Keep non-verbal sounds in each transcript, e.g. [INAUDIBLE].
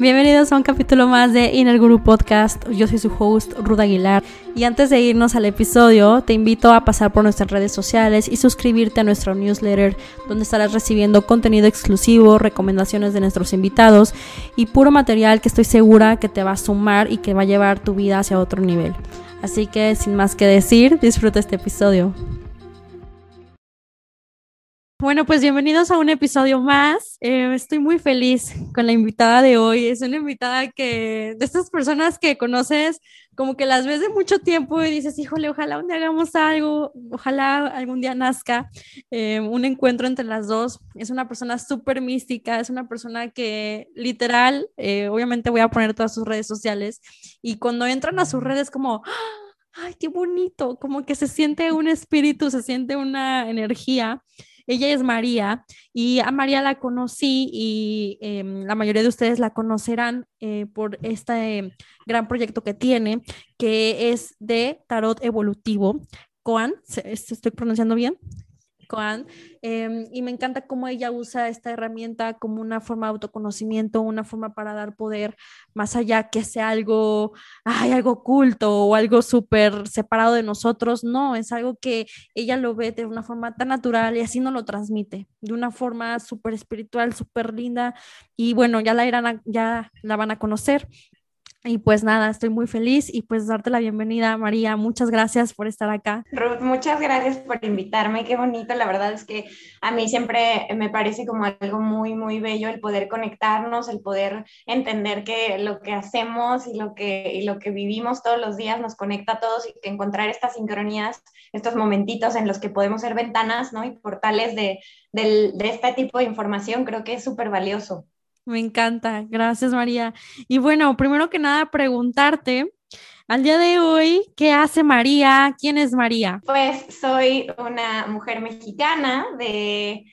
Bienvenidos a un capítulo más de Inner Guru Podcast. Yo soy su host, Ruda Aguilar. Y antes de irnos al episodio, te invito a pasar por nuestras redes sociales y suscribirte a nuestro newsletter, donde estarás recibiendo contenido exclusivo, recomendaciones de nuestros invitados y puro material que estoy segura que te va a sumar y que va a llevar tu vida hacia otro nivel. Así que, sin más que decir, disfruta este episodio. Bueno, pues bienvenidos a un episodio más. Eh, estoy muy feliz con la invitada de hoy. Es una invitada que, de estas personas que conoces, como que las ves de mucho tiempo y dices, híjole, ojalá un día hagamos algo, ojalá algún día nazca eh, un encuentro entre las dos. Es una persona súper mística, es una persona que literal, eh, obviamente voy a poner todas sus redes sociales y cuando entran a sus redes como... ¡ah! ¡Ay, qué bonito! Como que se siente un espíritu, se siente una energía ella es María y a María la conocí y em, la mayoría de ustedes la conocerán eh, por este gran proyecto que tiene, que es de tarot evolutivo. Coan, ¿estoy pronunciando bien? Em, y me encanta cómo ella usa esta herramienta como una forma de autoconocimiento, una forma para dar poder más allá que sea algo, ay, algo oculto o algo súper separado de nosotros, no, es algo que ella lo ve de una forma tan natural y así nos lo transmite, de una forma súper espiritual, súper linda y bueno, ya la, irán ya la van a conocer. Y pues nada, estoy muy feliz y pues darte la bienvenida, María. Muchas gracias por estar acá. Ruth, muchas gracias por invitarme. Qué bonito. La verdad es que a mí siempre me parece como algo muy, muy bello el poder conectarnos, el poder entender que lo que hacemos y lo que, y lo que vivimos todos los días nos conecta a todos y que encontrar estas sincronías, estos momentitos en los que podemos ser ventanas ¿no? y portales de, de este tipo de información, creo que es súper valioso. Me encanta. Gracias, María. Y bueno, primero que nada, preguntarte, al día de hoy, ¿qué hace María? ¿Quién es María? Pues soy una mujer mexicana de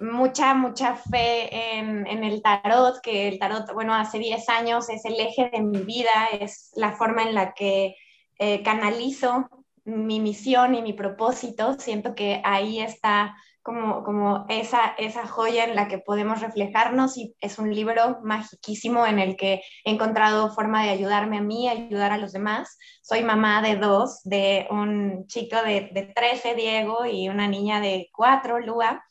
mucha, mucha fe en, el tarot, que el tarot, bueno, hace 10 años es el eje de mi vida, es la forma en la que eh, canalizo mi misión y mi propósito. Siento que ahí está como, como esa, esa joya en la que podemos reflejarnos y es un libro magiquísimo en el que he encontrado forma de ayudarme a mí, ayudar a los demás. Soy mamá de dos, de un chico de, de 13, Diego, y una niña de 4, Lua.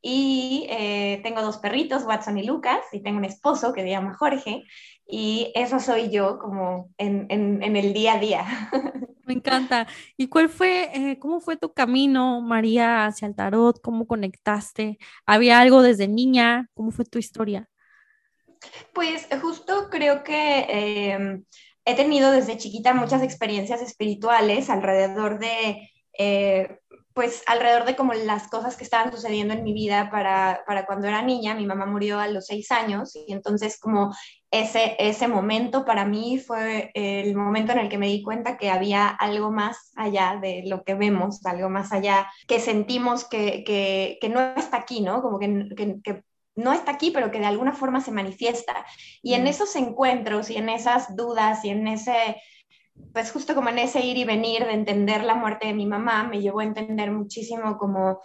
Y eh, tengo dos perritos, Watson y Lucas, y tengo un esposo que se llama Jorge, y eso soy yo como en, en, en el día a día. [LAUGHS] Me encanta. ¿Y cuál fue, eh, cómo fue tu camino, María, hacia el tarot? ¿Cómo conectaste? ¿Había algo desde niña? ¿Cómo fue tu historia? Pues justo creo que em, he tenido desde chiquita muchas experiencias espirituales alrededor de eh, pues alrededor de como las cosas que estaban sucediendo en mi vida para, para, cuando era niña, mi mamá murió a los seis años y entonces como ese, ese momento para mí fue el momento en el que me di cuenta que había algo más allá de lo que vemos, algo más allá que sentimos que, que, que no está aquí, ¿no? Como que, que, no está aquí, pero que de alguna forma se manifiesta. Y en mm. esos encuentros y en esas dudas y en ese pues justo como en ese ir y venir de entender la muerte de mi mamá, me llevó a entender muchísimo como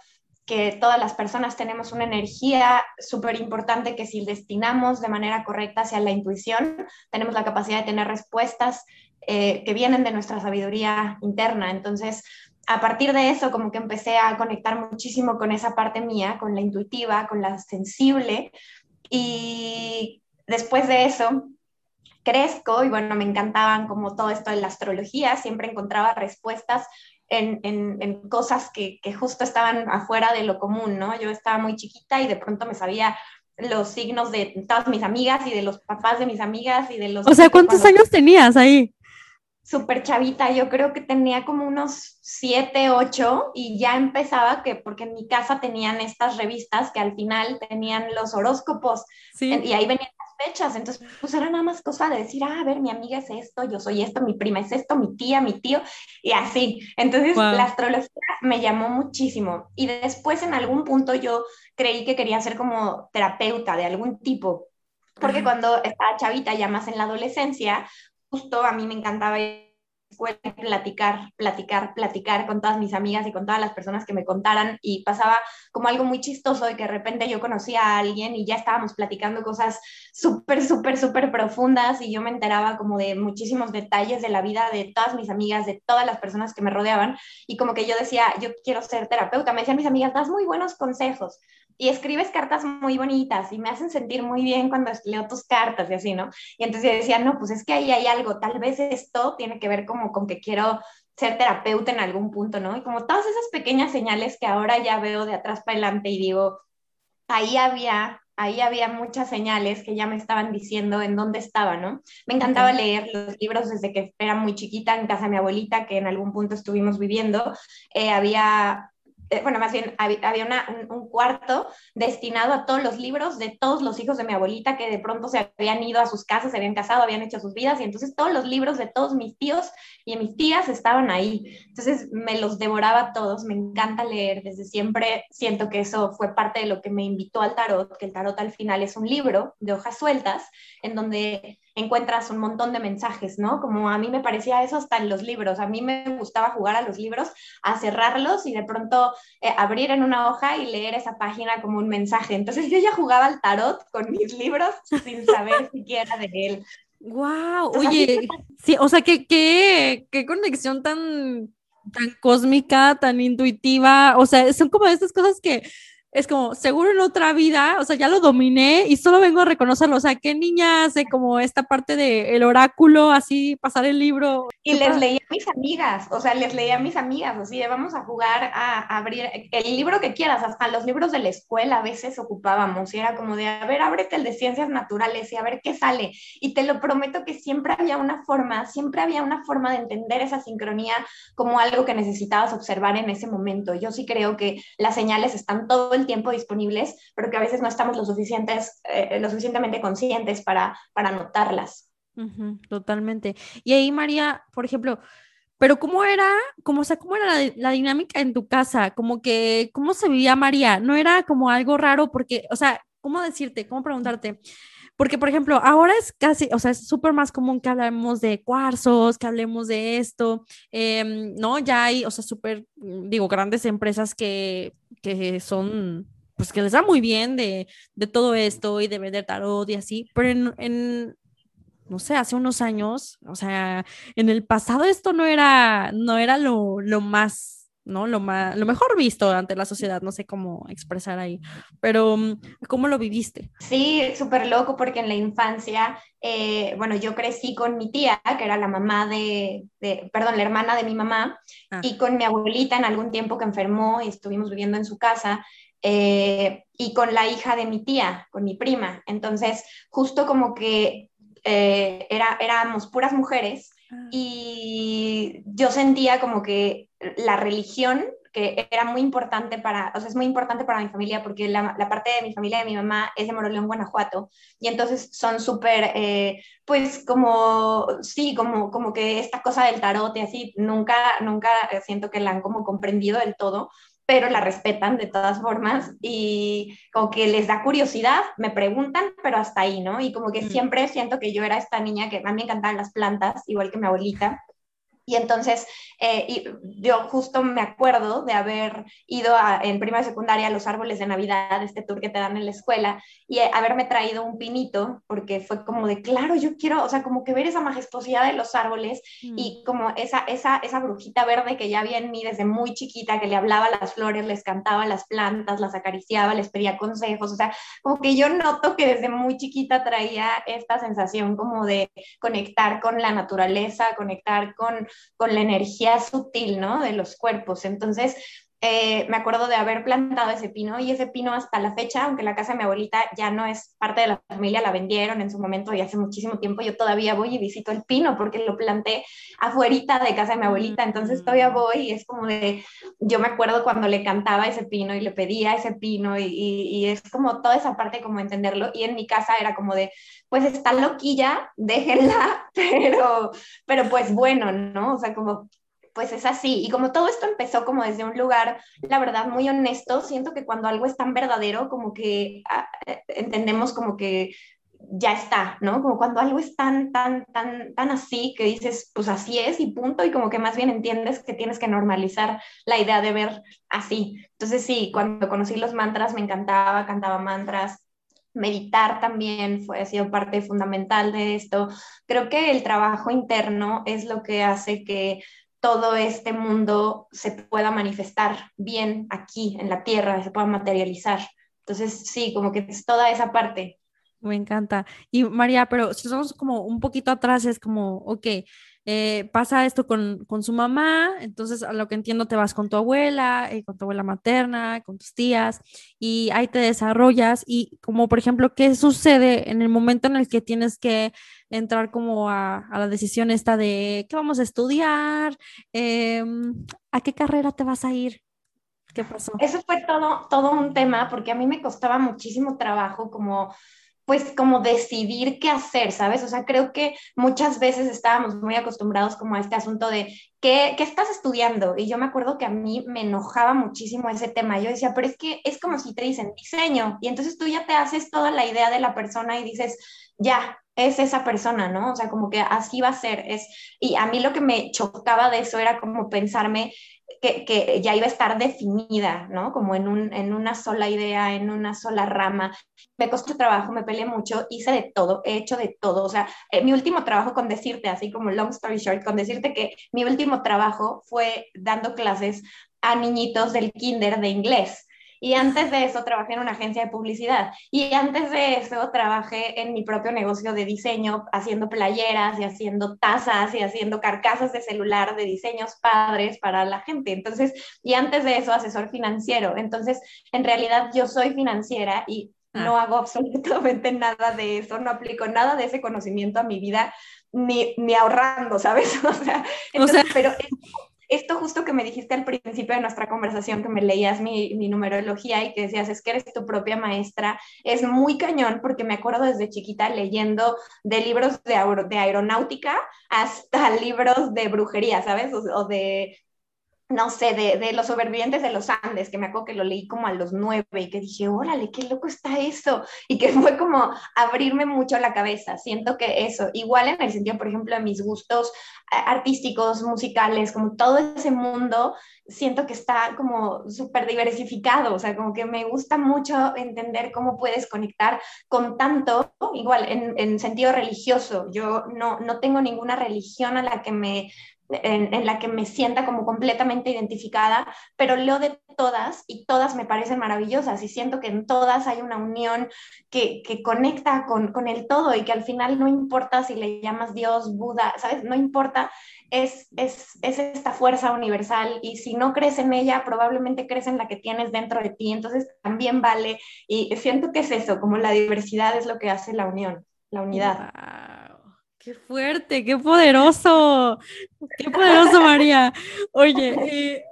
que todas las personas tenemos una energía súper importante que si destinamos de manera correcta hacia la intuición, tenemos la capacidad de tener respuestas eh, que vienen de nuestra sabiduría interna. Entonces, a partir de eso, como que empecé a conectar muchísimo con esa parte mía, con la intuitiva, con la sensible. Y después de eso, crezco y bueno, me encantaban como todo esto de la astrología, siempre encontraba respuestas en, en, cosas que, que, justo estaban afuera de lo común, ¿no? Yo estaba muy chiquita y de pronto me sabía los signos de todas mis amigas y de los papás de mis amigas y de los... O sea, ¿cuántos años tenías ahí? Súper chavita, yo creo que tenía como unos siete, ocho y ya empezaba que, porque en mi casa tenían estas revistas que al final tenían los horóscopos sí. y ahí venían fechas, entonces pues era nada más cosa de decir, ah, a ver, mi amiga es esto, yo soy esto, mi prima es esto, mi tía, mi tío, y así. Entonces la astrología me llamó muchísimo. Y después en algún punto yo creí que quería ser como terapeuta de algún tipo, porque cuando estaba chavita, ya más en la adolescencia, justo a mí me encantaba escuela platicar, platicar, platicar con todas mis amigas y con todas las personas que me contaran y pasaba como algo muy chistoso de que de repente yo conocía a alguien y ya estábamos platicando cosas súper, súper, súper profundas y yo me enteraba como de muchísimos detalles de la vida de todas mis amigas, de todas las personas que me rodeaban y como que yo decía, yo quiero ser terapeuta, me decían mis amigas, das muy buenos consejos y escribes cartas muy bonitas y me hacen sentir muy bien cuando leo tus cartas y así, ¿no? Y entonces yo decía, no, pues es que ahí hay algo, tal vez esto tiene que ver como con que quiero ser terapeuta en algún punto, ¿no? Y como todas esas pequeñas señales que ahora ya veo de atrás para adelante y digo, ahí había, ahí había muchas señales que ya me estaban diciendo en dónde estaba, ¿no? Me encantaba leer los libros desde que era muy chiquita en casa de mi abuelita, que en algún punto estuvimos viviendo. Eh, había eh, bueno, más bien había un, cuarto destinado a todos los libros de todos los hijos de mi abuelita que de pronto se habían ido a sus casas, se habían casado, habían hecho sus vidas y entonces todos los libros de todos mis tíos y mis tías estaban ahí. Entonces me los devoraba todos, me encanta leer, desde siempre siento que eso fue parte de lo que me invitó al tarot, que el tarot al final es un libro de hojas sueltas en donde encuentras un montón de mensajes, ¿no? Como a mí me parecía eso hasta en los libros. A mí me gustaba jugar a los libros, a cerrarlos y de pronto eh, abrir en una hoja y leer esa página como un mensaje. Entonces yo ya jugaba al tarot con mis libros sin saber siquiera de él. Wow, oye, sí, o sea, ¿qué, qué, qué conexión tan, tan cósmica, tan intuitiva, o sea, son como estas cosas que es como, seguro en otra vida, o sea, ya lo dominé y solo vengo a reconocerlo. O sea, ¿qué niña hace como esta parte del el oráculo, así, pasar el libro? Y les leía a mis amigas, o sea, les leía a mis amigas, así, vamos a jugar a, abrir el libro que quieras, hasta los libros de la escuela a veces ocupábamos y era como de, a ver, ábrete el de ciencias naturales y a ver qué sale. Y te lo prometo que siempre había una forma, siempre había una forma de entender esa sincronía como algo que necesitabas observar en ese momento. Yo sí creo que las señales están todo el tiempo disponibles, pero que a veces no estamos lo, suficientes, eh, lo suficientemente conscientes para, para notarlas. totalmente. Y ahí, María, por ejemplo, pero ¿cómo era, cómo, o sea, cómo era la, la, dinámica en tu casa? Como que, ¿cómo se vivía María? ¿No era como algo raro? Porque, o sea, ¿cómo decirte? ¿Cómo preguntarte? Porque, por ejemplo, ahora es casi, o sea, es súper más común que hablemos de cuarzos, que hablemos de esto, em, ¿no? Ya hay, o sea, súper, digo, grandes empresas que, que son, pues que les da muy bien de, de todo esto y de vender tarot y así, pero en, no sé, hace unos años, o sea, en el pasado esto no era, no era lo, lo más ¿no? Lo, lo mejor visto ante la sociedad, no sé cómo expresar ahí, pero mm, ¿cómo lo viviste? Sí, súper loco porque en la infancia, eh, bueno, yo crecí con mi tía, que era la mamá de, perdón, la hermana de mi mamá, ah. y con mi abuelita en algún tiempo que enfermó y estuvimos viviendo en su casa. Eh, y con la hija de mi tía, con mi prima. Entonces, justo como que eh, era, éramos puras mujeres ah. y yo sentía como que la religión, que era muy importante para, o sea, es muy importante para mi familia porque la, parte de mi familia de mi mamá es de Moroleón, Guanajuato, y entonces son súper, eh, pues como, sí, como, como que esta cosa del tarot y así, nunca, nunca siento que la han como comprendido del todo, pero la respetan de todas formas y como que les da curiosidad, me preguntan, pero hasta ahí, ¿no? Y como que mm. siempre siento que yo era esta niña que a mí me encantaban las plantas, igual que mi abuelita, y entonces, eh, y yo justo me acuerdo de haber ido a, en prima secundaria a los árboles de Navidad, este tour que te dan en la escuela, y eh, haberme traído un pinito, porque fue como de, claro, yo quiero, o sea, como que ver esa majestuosidad de los árboles mm. y como esa, esa, esa brujita verde que ya había en mí desde muy chiquita, que le hablaba a las flores, les cantaba a las plantas, las acariciaba, les pedía consejos, o sea, como que yo noto que desde muy chiquita traía esta sensación como de conectar con la naturaleza, conectar con con la energía sutil, ¿no? De los cuerpos. Entonces, eh, me acuerdo de haber plantado ese pino y ese pino hasta la fecha, aunque la casa de mi abuelita ya no es parte de la familia, la vendieron en su momento y hace muchísimo tiempo, yo todavía voy y visito el pino porque lo planté afuerita de casa de mi abuelita, entonces todavía mm. voy y es como de, yo me acuerdo cuando le cantaba ese pino y le pedía ese pino y, y es como toda esa parte como entenderlo y en mi casa era como de, pues está loquilla, déjenla, [LAUGHS] pero, pero pues bueno, ¿no? O sea, como pues es así. Y como todo esto empezó como desde un lugar, la verdad, muy honesto, siento que cuando algo es tan verdadero, como que ah, eh, entendemos como que ya está, ¿no? Como cuando algo es tan, tan, tan, tan así que dices, pues así es y punto, y como que más bien entiendes que tienes que normalizar la idea de ver así. Entonces sí, cuando conocí los mantras me encantaba, cantaba mantras, meditar también fue, ha sido parte fundamental de esto. Creo que el trabajo interno es lo que hace que todo este mundo se pueda manifestar bien aquí en la tierra, se pueda materializar. Entonces, sí, como que es toda esa parte. Me encanta. Y María, pero si somos como un poquito atrás, es como, ok, eh, pasa esto con, con, su mamá, entonces a lo que entiendo te vas con tu abuela, eh, con tu abuela materna, con tus tías, y ahí te desarrollas y como por ejemplo, ¿qué sucede en el momento en el que tienes que entrar como a, a la decisión esta de qué vamos a estudiar, em, a qué carrera te vas a ir? ¿Qué pasó? Eso fue todo, todo un tema porque a mí me costaba muchísimo trabajo como pues como decidir qué hacer, ¿sabes? O sea, creo que muchas veces estábamos muy acostumbrados como a este asunto de ¿qué, ¿qué, estás estudiando? Y yo me acuerdo que a mí me enojaba muchísimo ese tema. Yo decía, pero es que es como si te dicen diseño y entonces tú ya te haces toda la idea de la persona y dices, ya, es esa persona, ¿no? O sea, como que así va a ser. Es, y a mí lo que me chocaba de eso era como pensarme que, ya iba a estar definida, ¿no? Como en, un, en una sola idea, en una sola rama. Me costó trabajo, me peleé mucho, hice de todo, he hecho de todo. O sea, eh, mi último trabajo con decirte, así como long story short, con decirte que mi último trabajo fue dando clases a niñitos del kinder de inglés. Y antes de eso trabajé en una agencia de publicidad. Y antes de eso trabajé en mi propio negocio de diseño, haciendo playeras y haciendo tazas y haciendo carcasas de celular de diseños padres para la gente. Entonces, y antes de eso, asesor financiero. Entonces, en realidad yo soy financiera y no ah. hago [LAUGHS] absolutamente nada de eso, no aplico nada de ese conocimiento a mi vida, ni, ni ahorrando, ¿sabes? [LAUGHS] O sea, entonces, pero esto justo que me dijiste al principio de nuestra conversación, que me leías mi, numerología y que decías, es que eres tu propia maestra, es muy cañón porque me acuerdo desde chiquita leyendo de libros de aeronáutica hasta [LAUGHS] libros de brujería, ¿sabes? o de no sé, de, de, los sobrevivientes de los Andes, que me acuerdo que lo leí como a los nueve y que dije, órale, qué loco está eso. Y que [LAUGHS] fue como abrirme mucho la cabeza. Siento que eso, igual en el sentido, por ejemplo, de mis gustos eh, artísticos, musicales, como todo ese mundo, siento que está como súper diversificado. O sea, como que me gusta mucho entender cómo puedes conectar con tanto, igual en, en sentido religioso. Yo no, no tengo ninguna religión a la que me en, la que me sienta como completamente identificada, pero leo de todas y todas me parecen maravillosas y siento que en todas hay una unión que, que conecta con, con, el todo y que al final no importa si le llamas Dios, Buda, ¿sabes? No importa, es, es, es esta fuerza universal y si no crees en ella, probablemente crees en la que tienes dentro de ti, entonces también vale y siento que es eso, como la diversidad es lo que hace la unión, la unidad. Qué fuerte, qué poderoso, qué poderoso María. Oye, eh,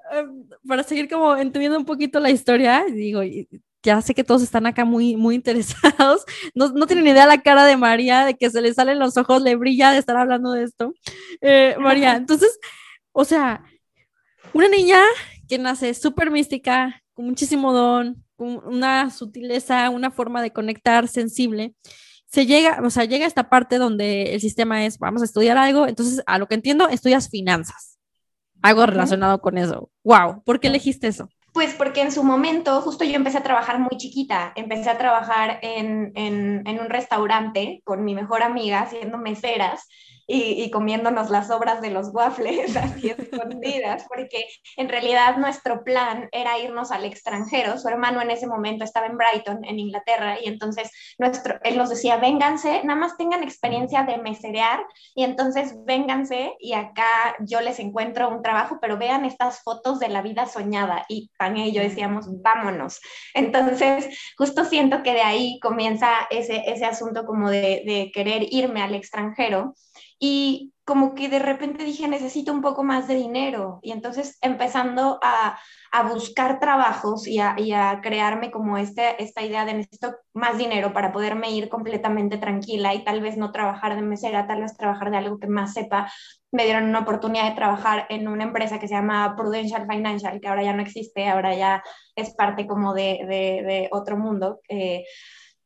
para seguir como entendiendo un poquito la historia, digo, ya sé que todos están acá muy, muy interesados. [LAUGHS] No, no tienen idea la cara de María, de que se le salen los ojos, le brilla de estar hablando de esto. Eh, María, entonces, o sea, una niña que nace súper mística, con muchísimo don, con una sutileza, una forma de conectar sensible se llega, o sea, llega a esta parte donde el sistema es, vamos a estudiar algo, entonces, a lo que entiendo, estudias finanzas, algo relacionado con eso. Wow, ¿por qué elegiste eso? Pues porque en su momento, justo yo empecé a trabajar muy chiquita, empecé a trabajar en, en, en un restaurante con mi mejor amiga haciendo meseras y, comiéndonos las obras de los waffles [LAUGHS] así escondidas, porque en realidad nuestro plan era irnos al extranjero. Su hermano en ese momento estaba en Brighton, en Inglaterra, y entonces nuestro, él nos decía, vénganse, nada más tengan experiencia de meserear, y entonces vénganse y acá yo les encuentro un trabajo, pero vean estas fotos de la vida soñada. Y Tania y yo decíamos, vámonos. Entonces, justo siento que de ahí comienza ese, ese asunto como de, de querer irme al extranjero y como que de repente dije, necesito un poco más de dinero. Y entonces empezando a, a buscar trabajos y a, a, crearme como este, esta idea de necesito más dinero para poderme ir completamente tranquila y tal vez no trabajar de mesera, tal vez trabajar de algo que más sepa. Me dieron una oportunidad de trabajar en una empresa que se llama Prudential Financial, que ahora ya no existe, ahora ya es parte como de, de, otro mundo. Eh,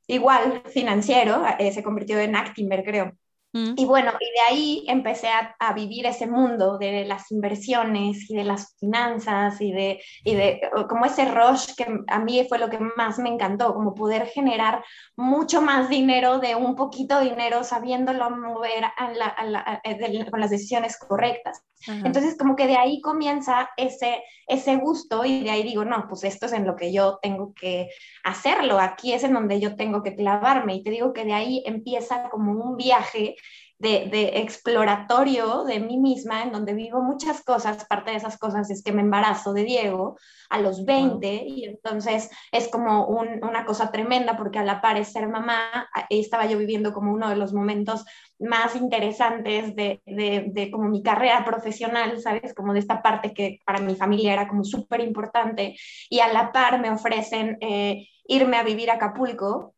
igual financiero, eh, se convirtió en Actimber, creo. Y bueno, y de ahí empecé a, a, vivir ese mundo de las inversiones y de las finanzas y de, y de como ese rush que a mí fue lo que más me encantó, como poder generar mucho más dinero de un poquito de dinero sabiéndolo mover a la, a la, con las decisiones correctas. Entonces, como que de ahí comienza ese, ese gusto y de ahí digo, no, pues esto es en lo que yo tengo que hacerlo, aquí es en donde yo tengo que clavarme y te digo que de ahí empieza como un viaje de, exploratorio de mí misma, en donde vivo muchas cosas. Parte de esas cosas es que me embarazo de Diego a los 20 y entonces es como una cosa tremenda porque a la par es ser mamá, estaba yo viviendo como uno de los momentos más interesantes de, de, como mi carrera profesional, ¿sabes? Como de esta parte que para mi familia era como súper importante y a la par me ofrecen eh, irme a vivir a Acapulco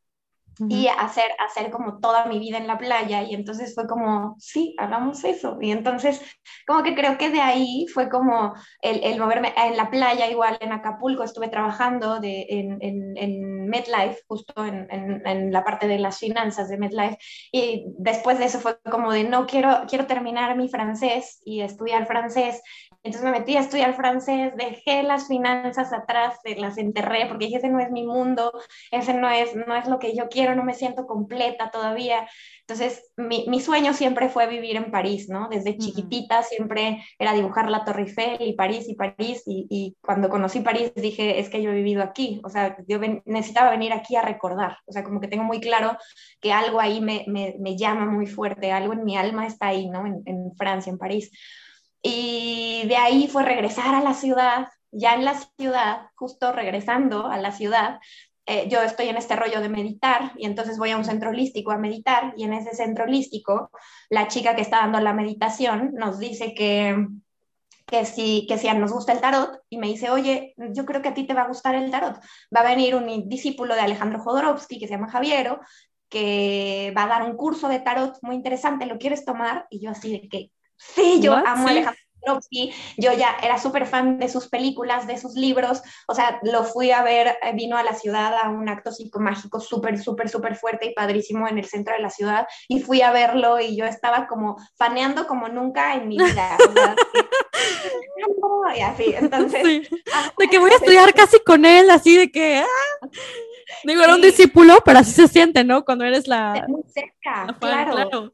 y hacer, hacer como toda mi vida en la playa. Y entonces fue como, sí, hagamos eso. Y entonces, como que creo que de ahí fue como el, el moverme en la playa, igual en Acapulco, estuve trabajando de, en, en, en MedLife, justo en, en, la parte de las finanzas de MedLife. Y después de eso fue como de, no, quiero, quiero terminar mi francés y estudiar francés. Entonces me metí a estudiar francés, dejé las finanzas atrás, las enterré porque dije, ese no es mi mundo, ese no es, no es lo que yo quiero, no me siento completa todavía. Entonces mi, mi sueño siempre fue vivir en París, ¿no? Desde chiquitita siempre era dibujar la Torre Eiffel y París y París y, y, cuando conocí París dije, es que yo he vivido aquí, o sea, yo necesitaba venir aquí a recordar, o sea, como que tengo muy claro que algo ahí me, me, me llama muy fuerte, algo en mi alma está ahí, ¿no? En, en Francia, en París. Y de ahí fue regresar a la ciudad, ya en la ciudad, justo regresando a la ciudad, eh, yo estoy en este rollo de meditar y entonces voy a un centro holístico a meditar y en ese centro holístico la chica que está dando la meditación nos dice que, que si, que si nos gusta el tarot y me dice, oye, yo creo que a ti te va a gustar el tarot. Va a venir un discípulo de Alejandro Jodorowsky que se llama Javiero, que va a dar un curso de tarot muy interesante, ¿lo quieres tomar? Y yo así de que, Sí, yo amo a Alejandro Jodorowsky, yo ya era súper fan de sus películas, de sus libros, o sea, lo fui a ver, eh, vino a la ciudad a un acto psicomágico súper, súper, súper fuerte y padrísimo en el centro de la ciudad, y fui a verlo y yo estaba como faneando como nunca en mi vida. [LAUGHS] y así, entonces... De que [LAUGHS] voy a estudiar casi con él, así de que... Ah, digo, era un discípulo, pero así se siente, ¿no? Cuando eres la... Muy cerca, claro. claro.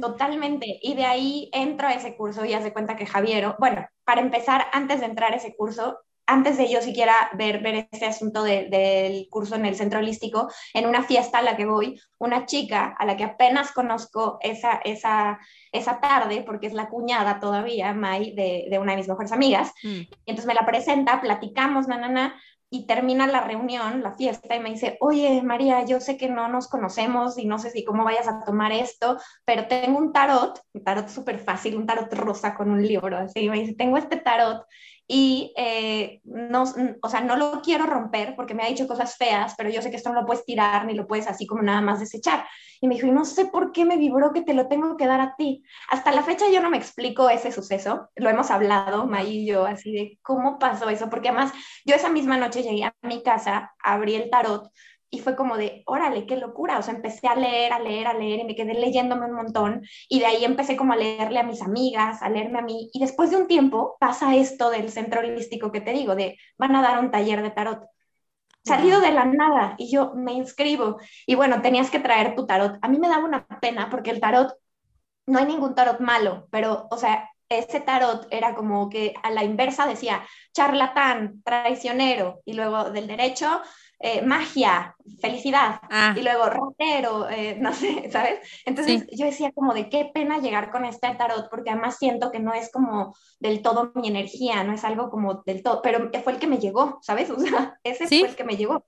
Totalmente. Y de ahí entro a ese curso y hace cuenta que Javiero, bueno, para empezar, antes de entrar a ese curso, antes de yo siquiera ver, ver ese asunto del curso en el centro holístico, en una fiesta a la que voy, una chica a la que apenas conozco esa, esa, esa tarde, porque es la cuñada todavía, Mai, de, de una de mis mejores amigas, mm. y entonces me la presenta, platicamos, na, na, na, y termina la reunión, la fiesta, y me dice, oye, María, yo sé que no nos conocemos y no sé si cómo vayas a tomar esto, pero tengo un tarot, un tarot súper fácil, un tarot rosa con un libro, así, me dice, tengo este tarot y eh, no, o sea, no lo quiero romper porque me ha dicho cosas feas, pero yo sé que esto no lo puedes tirar ni lo puedes así como nada más desechar. Y me dijo, no sé por qué me vibró que te lo tengo que dar a ti. Hasta la fecha yo no me explico ese suceso, lo hemos hablado, May y yo, así de cómo pasó eso, porque además yo esa misma noche llegué a mi casa, abrí el tarot y fue como de, órale, qué locura, o sea, empecé a leer, a leer, a leer y me quedé leyéndome un montón y de ahí empecé como a leerle a mis amigas, a leerme a mí y después de un tiempo pasa esto del centro holístico que te digo, de van a dar un taller de tarot. Salido de la nada y yo me inscribo y bueno, tenías que traer tu tarot. A mí me daba una pena porque el tarot, no hay ningún tarot malo, pero o sea, ese tarot era como que a la inversa decía charlatán, traicionero y luego del derecho eh, magia, felicidad, ah. y luego rotero, eh, no sé, [LAUGHS] ¿sabes? Entonces yo decía como de qué pena llegar con este tarot, porque además siento que no es como del todo mi energía, no es algo como del todo, pero fue el que me llegó, ¿sabes? [LAUGHS] O sea, ese fue el que me llegó.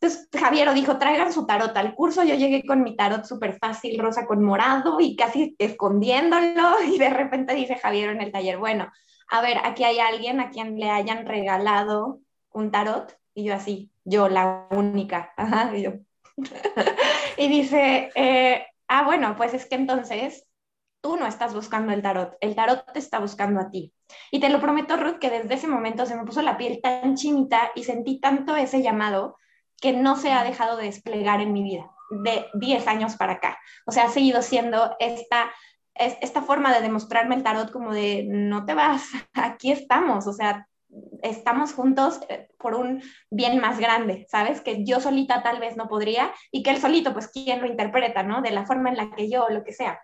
Entonces Javier dijo, traigan su tarot al curso, yo llegué con mi tarot súper fácil, rosa con morado y casi escondiéndolo, [LAUGHS] y de repente dice Javier en el taller, bueno, a ver, aquí hay alguien a quien le hayan regalado un tarot, y yo así, yo la única, [LAUGHS] Ajá, y yo. [LAUGHS] y dice, eh, ah, bueno, pues es que entonces tú no estás buscando el tarot, el tarot te está buscando a ti. Y te lo prometo, Ruth, que desde ese momento se me puso la piel tan chinita y sentí tanto ese llamado que no se ha dejado de desplegar en mi vida de 10 años para acá. O sea, ha seguido siendo esta, esta forma de demostrarme el tarot como de, no te vas, [LAUGHS] aquí estamos, o sea, estamos juntos eh, por un bien más grande, ¿sabes? Que yo solita tal vez no podría y que él solito, pues, ¿quién lo interpreta, ¿no? De la forma en la que yo, lo que sea.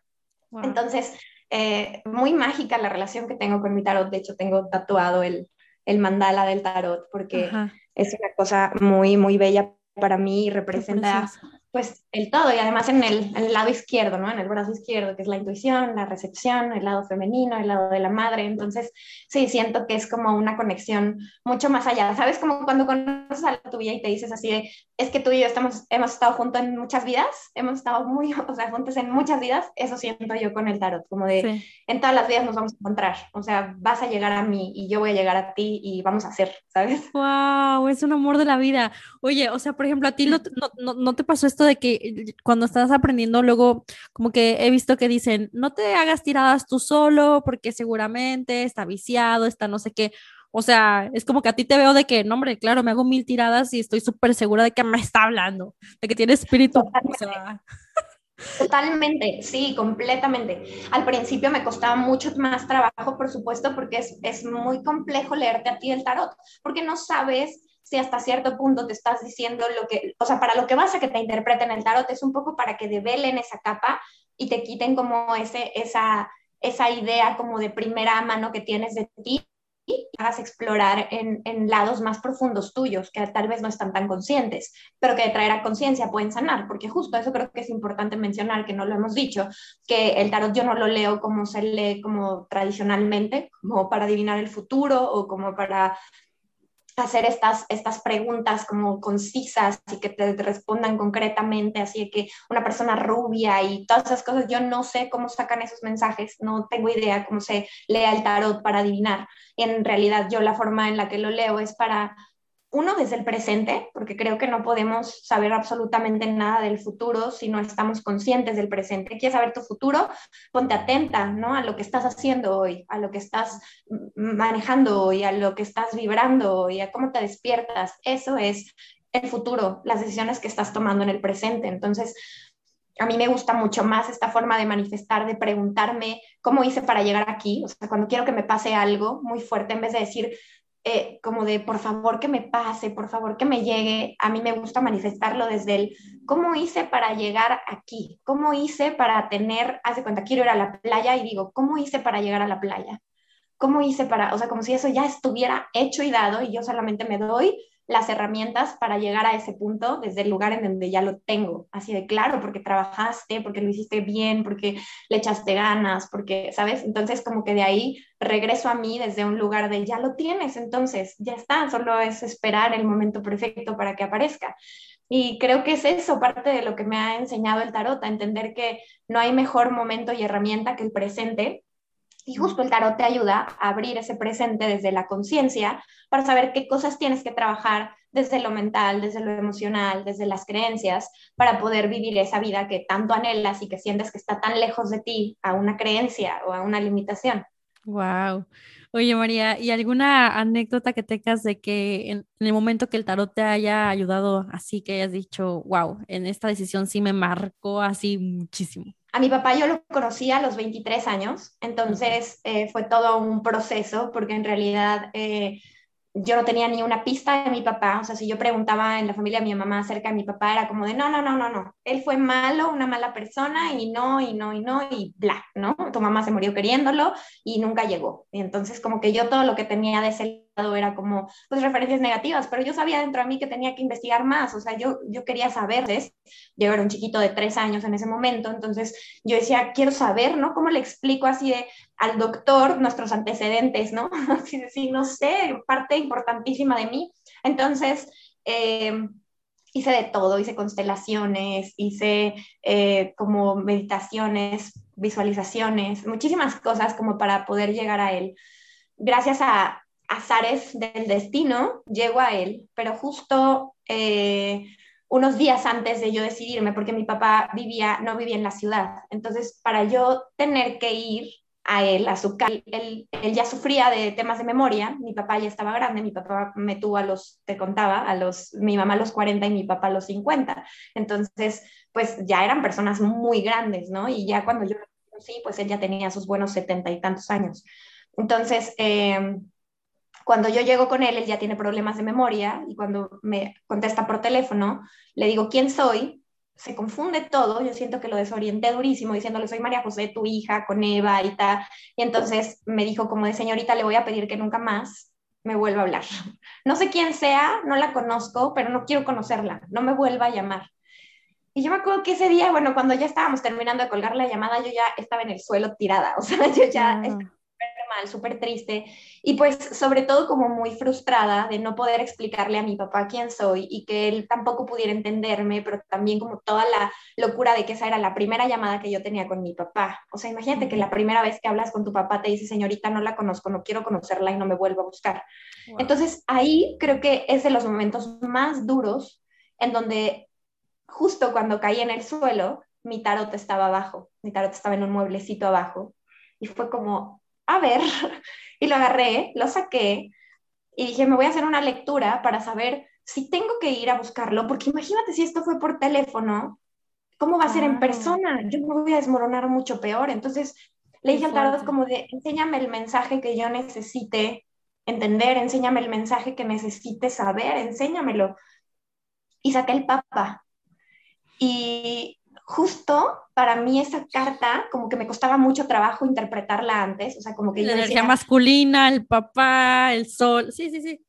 Entonces, eh, muy mágica la relación que tengo con mi tarot. De hecho, tengo tatuado el, el mandala del tarot porque es una cosa muy, muy bella para mí y representa pues el todo y además en el, lado izquierdo, ¿no? En el brazo izquierdo, que es la intuición, la recepción, el lado femenino, el lado de la madre. Entonces, sí, siento que es como una conexión mucho más allá. ¿Sabes? Como cuando conoces a tu vida y te dices así de, es que tú y yo estamos, hemos estado juntos en muchas vidas, hemos estado muy, [LAUGHS] o sea, juntos en muchas vidas. Eso siento yo con el tarot, como de, en todas las vidas nos vamos a encontrar. O sea, vas a llegar a mí y yo voy a llegar a ti y vamos a hacer, ¿sabes? [LAUGHS] ¡Wow! Es un amor de la vida. Oye, o sea, por ejemplo, a ti no, no, no te pasó esto de que cuando estás aprendiendo, luego como que he visto que dicen, no te hagas tiradas tú solo porque seguramente está viciado, está no sé qué. O sea, es como que a ti te veo de que, no, hombre, claro, me hago mil tiradas y estoy súper segura de que me está hablando, de que tiene espíritu. Totalmente. sí, completamente. Al principio me costaba mucho más trabajo, por supuesto, porque es, es muy complejo leerte a ti el tarot, porque no sabes si hasta cierto punto te estás diciendo lo que, o sea, para lo que vas a que te interpreten el tarot es un poco para que develen esa capa y te quiten como ese, esa, esa idea como de primera mano que tienes de ti hagas explorar en, en, lados más profundos tuyos, que tal vez no están tan conscientes, pero que de traer a conciencia pueden sanar, porque justo eso creo que es importante mencionar, que no lo hemos dicho, que el tarot yo no lo leo como se lee como tradicionalmente, como para adivinar el futuro o como para hacer estas, estas preguntas como concisas y que te, respondan concretamente, así que una persona rubia y todas esas cosas, yo no sé cómo sacan esos mensajes, no tengo idea cómo se lea el tarot para adivinar. En realidad yo la forma en la que lo leo es para uno desde el presente, porque creo que no podemos saber absolutamente nada del futuro si no estamos conscientes del presente. ¿Quieres saber tu futuro? Ponte atenta, ¿no? A lo que estás haciendo hoy, a lo que estás manejando hoy, a lo que estás vibrando hoy, a cómo te despiertas. Eso es el futuro, las decisiones que estás tomando en el presente. Entonces, a mí me gusta mucho más esta forma de manifestar, de preguntarme cómo hice para llegar aquí. O sea, cuando quiero que me pase algo muy fuerte, en vez de decir, eh, como de por favor que me pase, por favor que me llegue, a mí me gusta manifestarlo desde el cómo hice para llegar aquí, cómo hice para tener, hace cuenta, quiero ir a la playa y digo, ¿cómo hice para llegar a la playa? ¿Cómo hice para, o sea, como si eso ya estuviera hecho y dado y yo solamente me doy las herramientas para llegar a ese punto desde el lugar en donde ya lo tengo. Así de claro, porque trabajaste, porque lo hiciste bien, porque le echaste ganas, porque, ¿sabes? Entonces como que de ahí regreso a mí desde un lugar de ya lo tienes, entonces ya está, solo es esperar el momento perfecto para que aparezca. Y creo que es eso parte de lo que me ha enseñado el tarot, a entender que no hay mejor momento y herramienta que el presente y justo el tarot te ayuda a abrir ese presente desde la conciencia para saber qué cosas tienes que trabajar desde lo mental, desde lo emocional, desde las creencias, para poder vivir esa vida que tanto anhelas y que sientes que está tan lejos de ti a una creencia o a una limitación. Wow. Oye, María, ¿y alguna anécdota que tengas de que en, el momento que el tarot te haya ayudado así, que hayas dicho, wow, en esta decisión sí me marcó así muchísimo? A mi papá yo lo conocí a los 23 años, entonces eh, fue todo un proceso porque en realidad eh, yo no tenía ni una pista de mi papá, o sea, si yo preguntaba en la familia de mi mamá acerca de mi papá, era como de, no, no, no, no, no, él fue malo, una mala persona y no, y no, y no, y bla, ¿no? Tu mamá se murió queriéndolo y nunca llegó. Y entonces como que yo todo lo que tenía de ese era como pues referencias negativas, pero yo sabía dentro de mí que tenía que investigar más, o sea, yo, yo quería saber, yo era un chiquito de tres años en ese momento, entonces yo decía, quiero saber, ¿no? ¿Cómo le explico así de, al doctor nuestros antecedentes, ¿no? [LAUGHS] Así de, sí, no sé, parte importantísima de mí. Entonces, eh, hice de todo, hice constelaciones, hice eh, como meditaciones, visualizaciones, muchísimas cosas como para poder llegar a él. Gracias a, azares del destino, llego a él, pero justo eh, unos días antes de yo decidirme, porque mi papá vivía, no vivía en la ciudad, entonces para yo tener que ir a él, a su él, él, ya sufría de temas de memoria, mi papá ya estaba grande, mi papá me tuvo a los, te contaba, a los, mi mamá a los 40 y mi papá a los 50, entonces, pues ya eran personas muy grandes, ¿no? Y ya cuando yo lo conocí, pues él ya tenía sus buenos setenta y tantos años. Entonces, eh, cuando yo llego con él, él ya tiene problemas de memoria y cuando me contesta por teléfono, le digo, ¿quién soy? Se confunde todo, yo siento que lo desorienté durísimo diciéndole, soy María José, tu hija, con Eva y tal. Y entonces me dijo como de señorita, le voy a pedir que nunca más me vuelva a hablar. [LAUGHS] No sé quién sea, no la conozco, pero no quiero conocerla, no me vuelva a llamar. Y yo me acuerdo que ese día, bueno, cuando ya estábamos terminando de colgar la llamada, yo ya estaba en el suelo tirada, [LAUGHS] o sea, yo ya mal, súper triste y pues sobre todo como muy frustrada de no poder explicarle a mi papá quién soy y que él tampoco pudiera entenderme, pero también como toda la locura de que esa era la primera llamada que yo tenía con mi papá. O sea, imagínate que la primera vez que hablas con tu papá te dice, señorita, no la conozco, no quiero conocerla y no me vuelvo a buscar. Entonces ahí creo que es de los momentos más duros en donde justo cuando caí en el suelo, mi tarot estaba abajo, mi tarot estaba en un mueblecito abajo y fue como, a ver, [LAUGHS] y lo agarré, lo saqué y dije, me voy a hacer una lectura para saber si tengo que ir a buscarlo, porque imagínate si esto fue por teléfono, ¿cómo va a ser en persona? Yo me voy a desmoronar mucho peor. Entonces le dije al tarot como de, enséñame el mensaje que yo necesite entender, enséñame el mensaje que necesite saber, enséñamelo. Y saqué el papa. Y justo para mí esa carta como que me costaba mucho trabajo interpretarla antes, o sea, como que... La energía masculina, el papá, el sol, sí, sí, sí.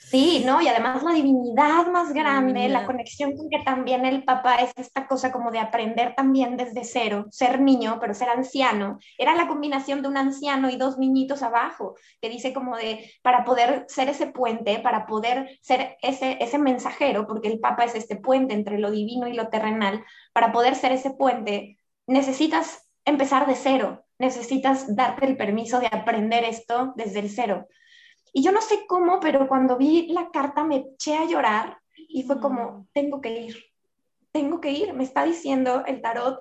Sí, ¿no? Y además la divinidad más grande, la conexión con que también el papá es esta cosa como de aprender también desde cero, ser niño, pero ser anciano. Era la combinación de un anciano y dos niñitos abajo, que dice como de, para poder ser ese puente, para poder ser ese, ese mensajero, porque el papá es este puente entre lo divino y lo terrenal, para poder ser ese puente, necesitas empezar de cero, necesitas darte el permiso de aprender esto desde el cero. Y yo no sé cómo, pero cuando vi la carta me eché a llorar y fue como, tengo que ir, tengo que ir. Me está diciendo el tarot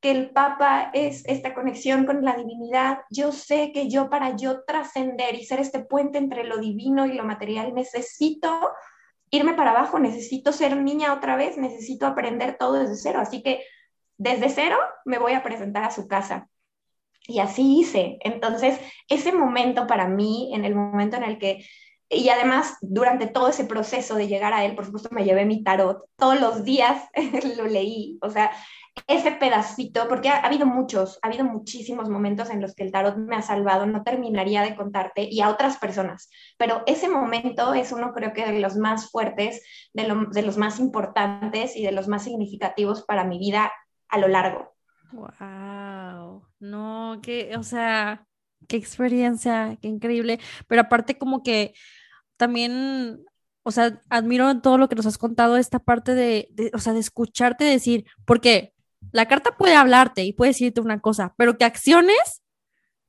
que el Papa es esta conexión con la divinidad. Yo sé que yo para yo trascender y ser este puente entre lo divino y lo material necesito irme para abajo, necesito ser niña otra vez, necesito aprender todo desde cero. Así que desde cero me voy a presentar a su casa. Y así hice. Entonces, ese momento para mí, en el momento en el que, y además durante todo ese proceso de llegar a él, por supuesto me llevé mi tarot, todos los días [LAUGHS] lo leí, o sea, ese pedacito, porque ha, habido muchos, ha habido muchísimos momentos en los que el tarot me ha salvado, no terminaría de contarte, y a otras personas, pero ese momento es uno creo que de los más fuertes, de, de los más importantes y de los más significativos para mi vida a lo largo. Wow, no, que, o sea, qué experiencia, qué increíble, pero aparte como que también, o sea, admiro todo lo que nos has contado, esta parte de, o sea, de escucharte decir, porque la carta puede hablarte y puede decirte una cosa, pero que acciones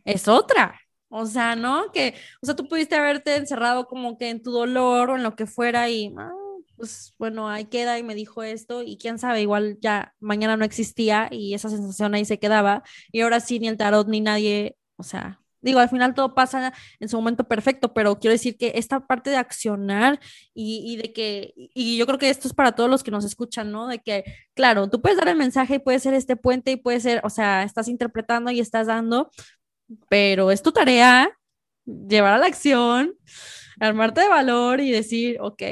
es otra. O sea, ¿no? Que, o sea, tú pudiste haberte encerrado como que en tu dolor o en lo que fuera y, ah, pues bueno, ahí queda y me dijo esto y quién sabe, igual ya mañana no existía y esa sensación ahí se quedaba y ahora sí ni el tarot ni nadie, o sea, digo, al final todo pasa en su momento perfecto, pero quiero decir que esta parte de accionar y, de que, y yo creo que esto es para todos los que nos escuchan, ¿no? De que, claro, tú puedes dar el mensaje y puede ser este puente y puede ser, o sea, estás interpretando y estás dando, pero es tu tarea llevar a la acción, armarte de valor y decir, ok,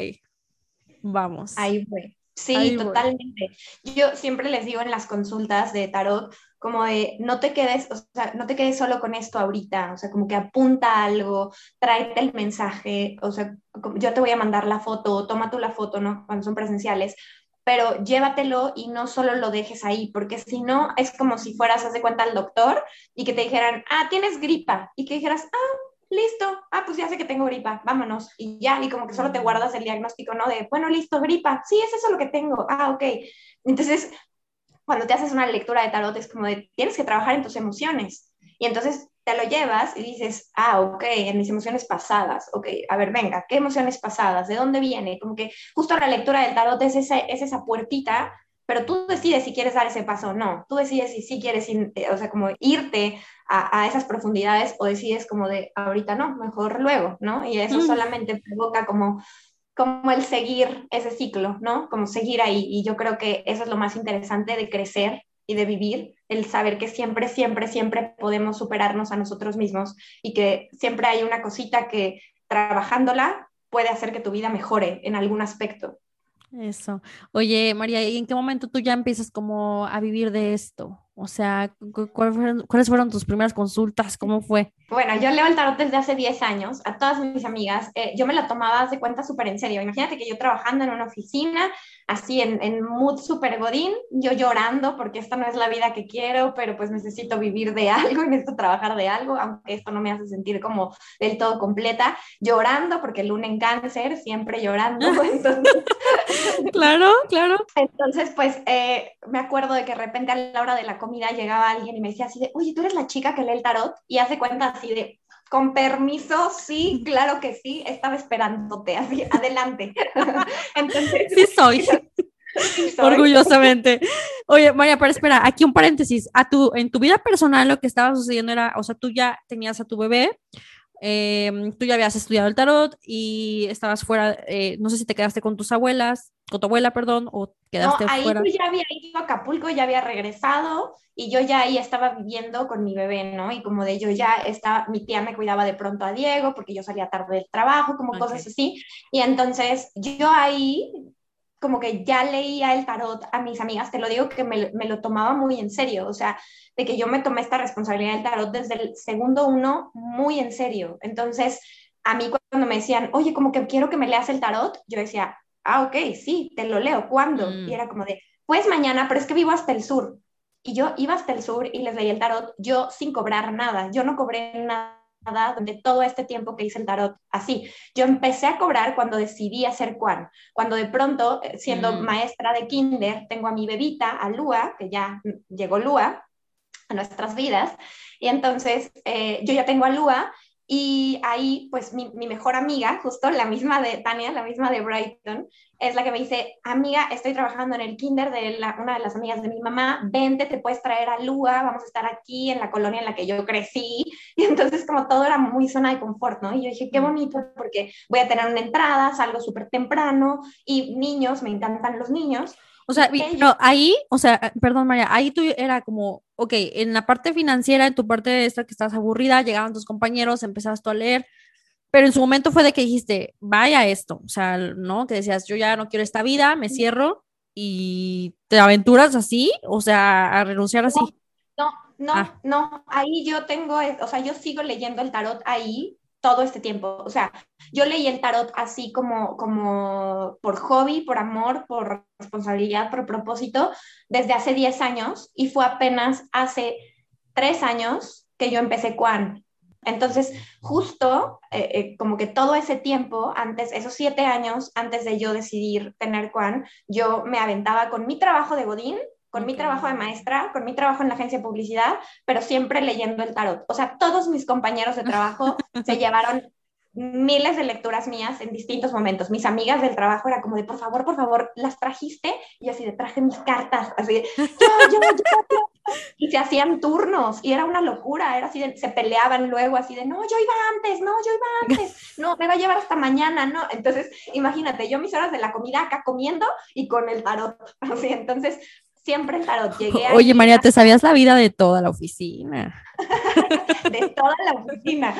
Vamos. Ahí fue. Sí, totalmente. Yo siempre les digo en las consultas de tarot, como de no te quedes, o sea, no te quedes solo con esto ahorita, o sea, como que apunta algo, tráete el mensaje, o sea, yo te voy a mandar la foto, toma tú la foto, ¿no? Cuando son presenciales, pero llévatelo y no solo lo dejes ahí, porque si no, es como si fueras, haz de cuenta, al doctor y que te dijeran, ah, tienes gripa, y que dijeras, ah, listo, ah, pues ya sé que tengo gripa, vámonos, y ya, y como que solo te guardas el diagnóstico, ¿no? De, bueno, listo, gripa, sí, es eso lo que tengo, ah, ok. Entonces, cuando te haces una lectura de tarot es como de, tienes que trabajar en tus emociones, y entonces te lo llevas y dices, ah, ok, en mis emociones pasadas, ok, a ver, venga, ¿qué emociones pasadas? ¿De dónde viene? Como que justo la lectura del tarot es, esa, es esa puertita pero tú decides si quieres dar ese paso o no. Tú decides si sí quieres, eh, o sea, como irte a, esas profundidades o decides como de ahorita no, mejor luego, ¿no? Y eso solamente provoca como como el seguir ese ciclo, ¿no? Como seguir ahí. Y yo creo que eso es lo más interesante de crecer y de vivir, el saber que siempre, siempre, siempre podemos superarnos a nosotros mismos y que siempre hay una cosita que trabajándola puede hacer que tu vida mejore en algún aspecto. Eso. Oye, María, ¿y en qué momento tú ya empiezas como a vivir de esto? O sea, ¿cuáles fueron, tus primeras consultas? ¿Cómo fue? Bueno, yo leo el tarot desde hace 10 años a todas mis amigas. Eh, yo me lo tomaba de cuenta súper en serio. Imagínate que yo trabajando en una oficina, así en, en mood súper godín, yo llorando porque esta no es la vida que quiero, pero pues necesito vivir de [LAUGHS] algo y necesito trabajar de algo, aunque esto no me hace sentir como del todo completa. Llorando porque el luna en cáncer, siempre llorando. [LAUGHS] [LAUGHS] claro, claro. Entonces, pues eh, me acuerdo de que de repente a la hora de la comida llegaba alguien y me decía así de, oye, tú eres la chica que lee el tarot y hace cuenta así de, con permiso, sí, claro que sí, estaba esperándote, así, [LAUGHS] adelante. [LAUGHS] Entonces, [LAUGHS] sí soy. Orgullosamente. Oye, María, pero espera, aquí un paréntesis. A tu, en tu vida personal lo que estaba sucediendo era, o sea, tú ya tenías a tu bebé, Em, tú ya habías estudiado el tarot y estabas fuera, eh, no sé si te quedaste con tus abuelas, con tu abuela, perdón, o quedaste no, ahí fuera. ya había ido a Acapulco, ya había regresado y yo ya ahí estaba viviendo con mi bebé, ¿no? Y como de yo ya estaba, mi tía me cuidaba de pronto a Diego porque yo salía tarde del trabajo, como cosas así. Y entonces yo ahí como que ya leía el tarot a mis amigas, te lo digo que me, me, lo tomaba muy en serio, o sea, de que yo me tomé esta responsabilidad del tarot desde el segundo uno muy en serio. Entonces, a mí cuando me decían, oye, como que quiero que me leas el tarot, yo decía, ah, ok, sí, te lo leo, ¿cuándo? Mm. Y era como de, pues mañana, pero es que vivo hasta el sur. Y yo iba hasta el sur y les leía el tarot, yo sin cobrar nada, yo no cobré nada donde todo este tiempo que hice el tarot así. Yo empecé a cobrar cuando decidí hacer Quan, cuando de pronto, eh, siendo mm. maestra de kinder, tengo a mi bebita, a Lua, que ya llegó Lua a nuestras vidas, y entonces eh, yo ya tengo a Lua y ahí, pues mi, mi, mejor amiga, justo la misma de Tania, la misma de Brighton, es la que me dice, amiga, estoy trabajando en el kinder de una de las amigas de mi mamá, vente, te puedes traer a Lua, vamos a estar aquí en la colonia en la que yo crecí. [LAUGHS] Y entonces como todo era muy zona de confort, ¿no? Y yo dije, qué bonito, porque voy a tener una entrada, salgo súper temprano y niños, me encantan los niños. O sea, pero ahí, o sea, perdón María, ahí tú era como, ok, en la parte financiera, en tu parte de esta que estás aburrida, llegaban tus compañeros, empezaste a leer, pero en su momento fue de que dijiste, vaya esto, o sea, ¿no? Que decías, yo ya no quiero esta vida, me cierro y te aventuras así, o sea, a renunciar así. No, no, ah. no, ahí yo tengo, o sea, yo sigo leyendo el tarot ahí todo este tiempo. O sea, yo leí el tarot así como, como por hobby, por amor, por responsabilidad, por propósito, desde hace 10 años y fue apenas hace 3 años que yo empecé Quan. Entonces, justo eh, eh, como que todo ese tiempo, antes, esos siete años antes de yo decidir tener Quan, yo me aventaba con mi trabajo de Godín, con mi trabajo de maestra, con mi trabajo en la agencia de publicidad, pero siempre leyendo el tarot. O sea, todos mis compañeros de trabajo [LAUGHS] se llevaron miles de lecturas mías en distintos momentos. Mis amigas del trabajo era como de, por favor, por favor, ¿las trajiste? Y así de, traje mis cartas, así de, yo, yo, yo, Y se hacían turnos y era una locura, era así de, se peleaban luego así de, no, yo iba antes, no, yo iba antes, no, me va a llevar hasta mañana, no. Entonces, imagínate, yo mis horas de la comida acá comiendo y con el tarot, [LAUGHS] así, entonces siempre el tarot. [LAUGHS] Llegué Oye, María, te sabías la vida de toda la oficina. [LAUGHS] de toda la oficina.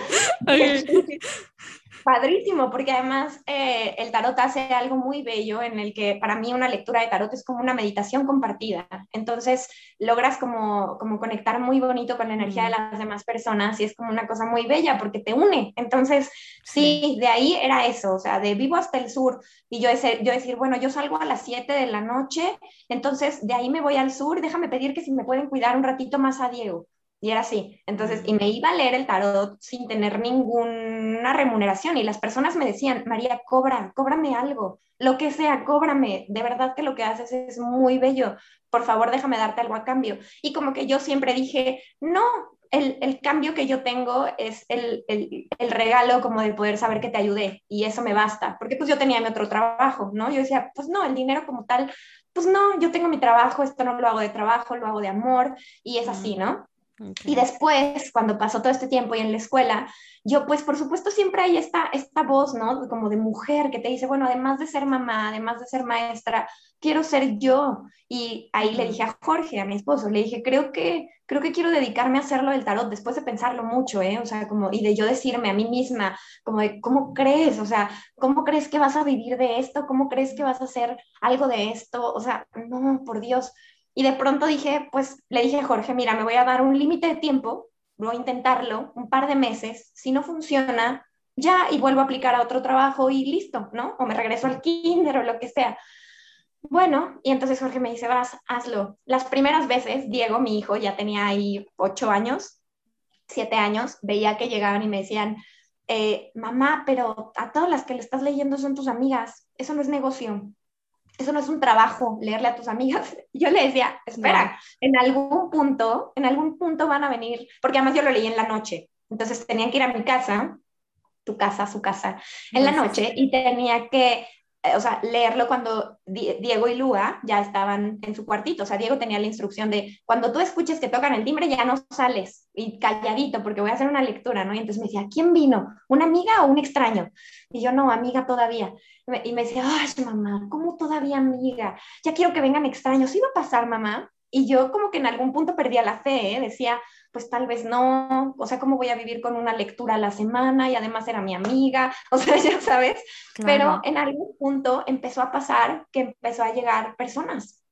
[LAUGHS] Padrísimo, porque además eh, el tarot hace algo muy bello en el que para mí una lectura de tarot es como una meditación compartida. Entonces logras como, como conectar muy bonito con la energía de las demás personas y es como una cosa muy bella porque te une. Entonces, sí, de ahí era eso, o sea, de vivo hasta el sur y yo, yo decir, bueno, yo salgo a las 7 de la noche, entonces de ahí me voy al sur, déjame pedir que si me pueden cuidar un ratito más a Diego. Y era así. Entonces, y me iba a leer el tarot sin tener ninguna remuneración. Y las personas me decían, María, cobra, cóbrame algo, lo que sea, cóbrame. De verdad que lo que haces es muy bello. Por favor, déjame darte algo a cambio. Y como que yo siempre dije, no, el, el cambio que yo tengo es el, el, el, regalo como de poder saber que te ayudé. Y eso me basta. Porque pues yo tenía mi otro trabajo, ¿no? Yo decía, pues no, el dinero como tal, pues no, yo tengo mi trabajo, esto no lo hago de trabajo, lo hago de amor. Y es así, ¿no? Y después, cuando pasó todo este tiempo y en la escuela, yo pues por supuesto siempre hay esta, esta voz, ¿no? Como de mujer que te dice, bueno, además de ser mamá, además de ser maestra, quiero ser yo. Y ahí le dije a Jorge, a mi esposo, le dije, creo que, creo que quiero dedicarme a hacerlo del tarot después de pensarlo mucho, ¿eh? O sea, como, y de yo decirme a mí misma, como de, ¿cómo crees? O sea, ¿cómo crees que vas a vivir de esto? ¿Cómo crees que vas a hacer algo de esto? O sea, no, por Dios. Y de pronto dije, pues le dije a Jorge, mira, me voy a dar un límite de tiempo, voy a intentarlo un par de meses, si no funciona, ya y vuelvo a aplicar a otro trabajo y listo, ¿no? O me regreso al kinder o lo que sea. Bueno, y entonces Jorge me dice, vas, hazlo. Las primeras veces, Diego, mi hijo, ya tenía ahí ocho años, siete años, veía que llegaban y me decían, eh, mamá, pero a todas las que le estás leyendo son tus amigas, eso no es negocio eso no es un trabajo, leerle a tus amigas. [LAUGHS] Yo le decía, espera, en algún punto, en algún punto van a venir, porque además yo lo leí en la noche, entonces tenían que ir a mi casa, tu casa, su casa, en la noche, y tenía que o sea, leerlo cuando Diego y Lua ya estaban en su cuartito. O sea, Diego tenía la instrucción de cuando tú escuches que tocan el timbre, ya no sales y calladito porque voy a hacer una lectura, ¿no? Y entonces me decía, ¿quién vino? ¿Una amiga o un extraño? Y yo, no, amiga todavía. Y me decía, ay, mamá, ¿cómo todavía amiga? Ya quiero que vengan extraños. ¿Iba a pasar, mamá? Y yo como que en algún punto perdía la fe, ¿eh? decía, pues tal vez no, o sea, ¿cómo voy a vivir con una lectura a la semana? Y además era mi amiga, [LAUGHS] o sea, ya sabes, pero en algún punto empezó a pasar que empezó a llegar personas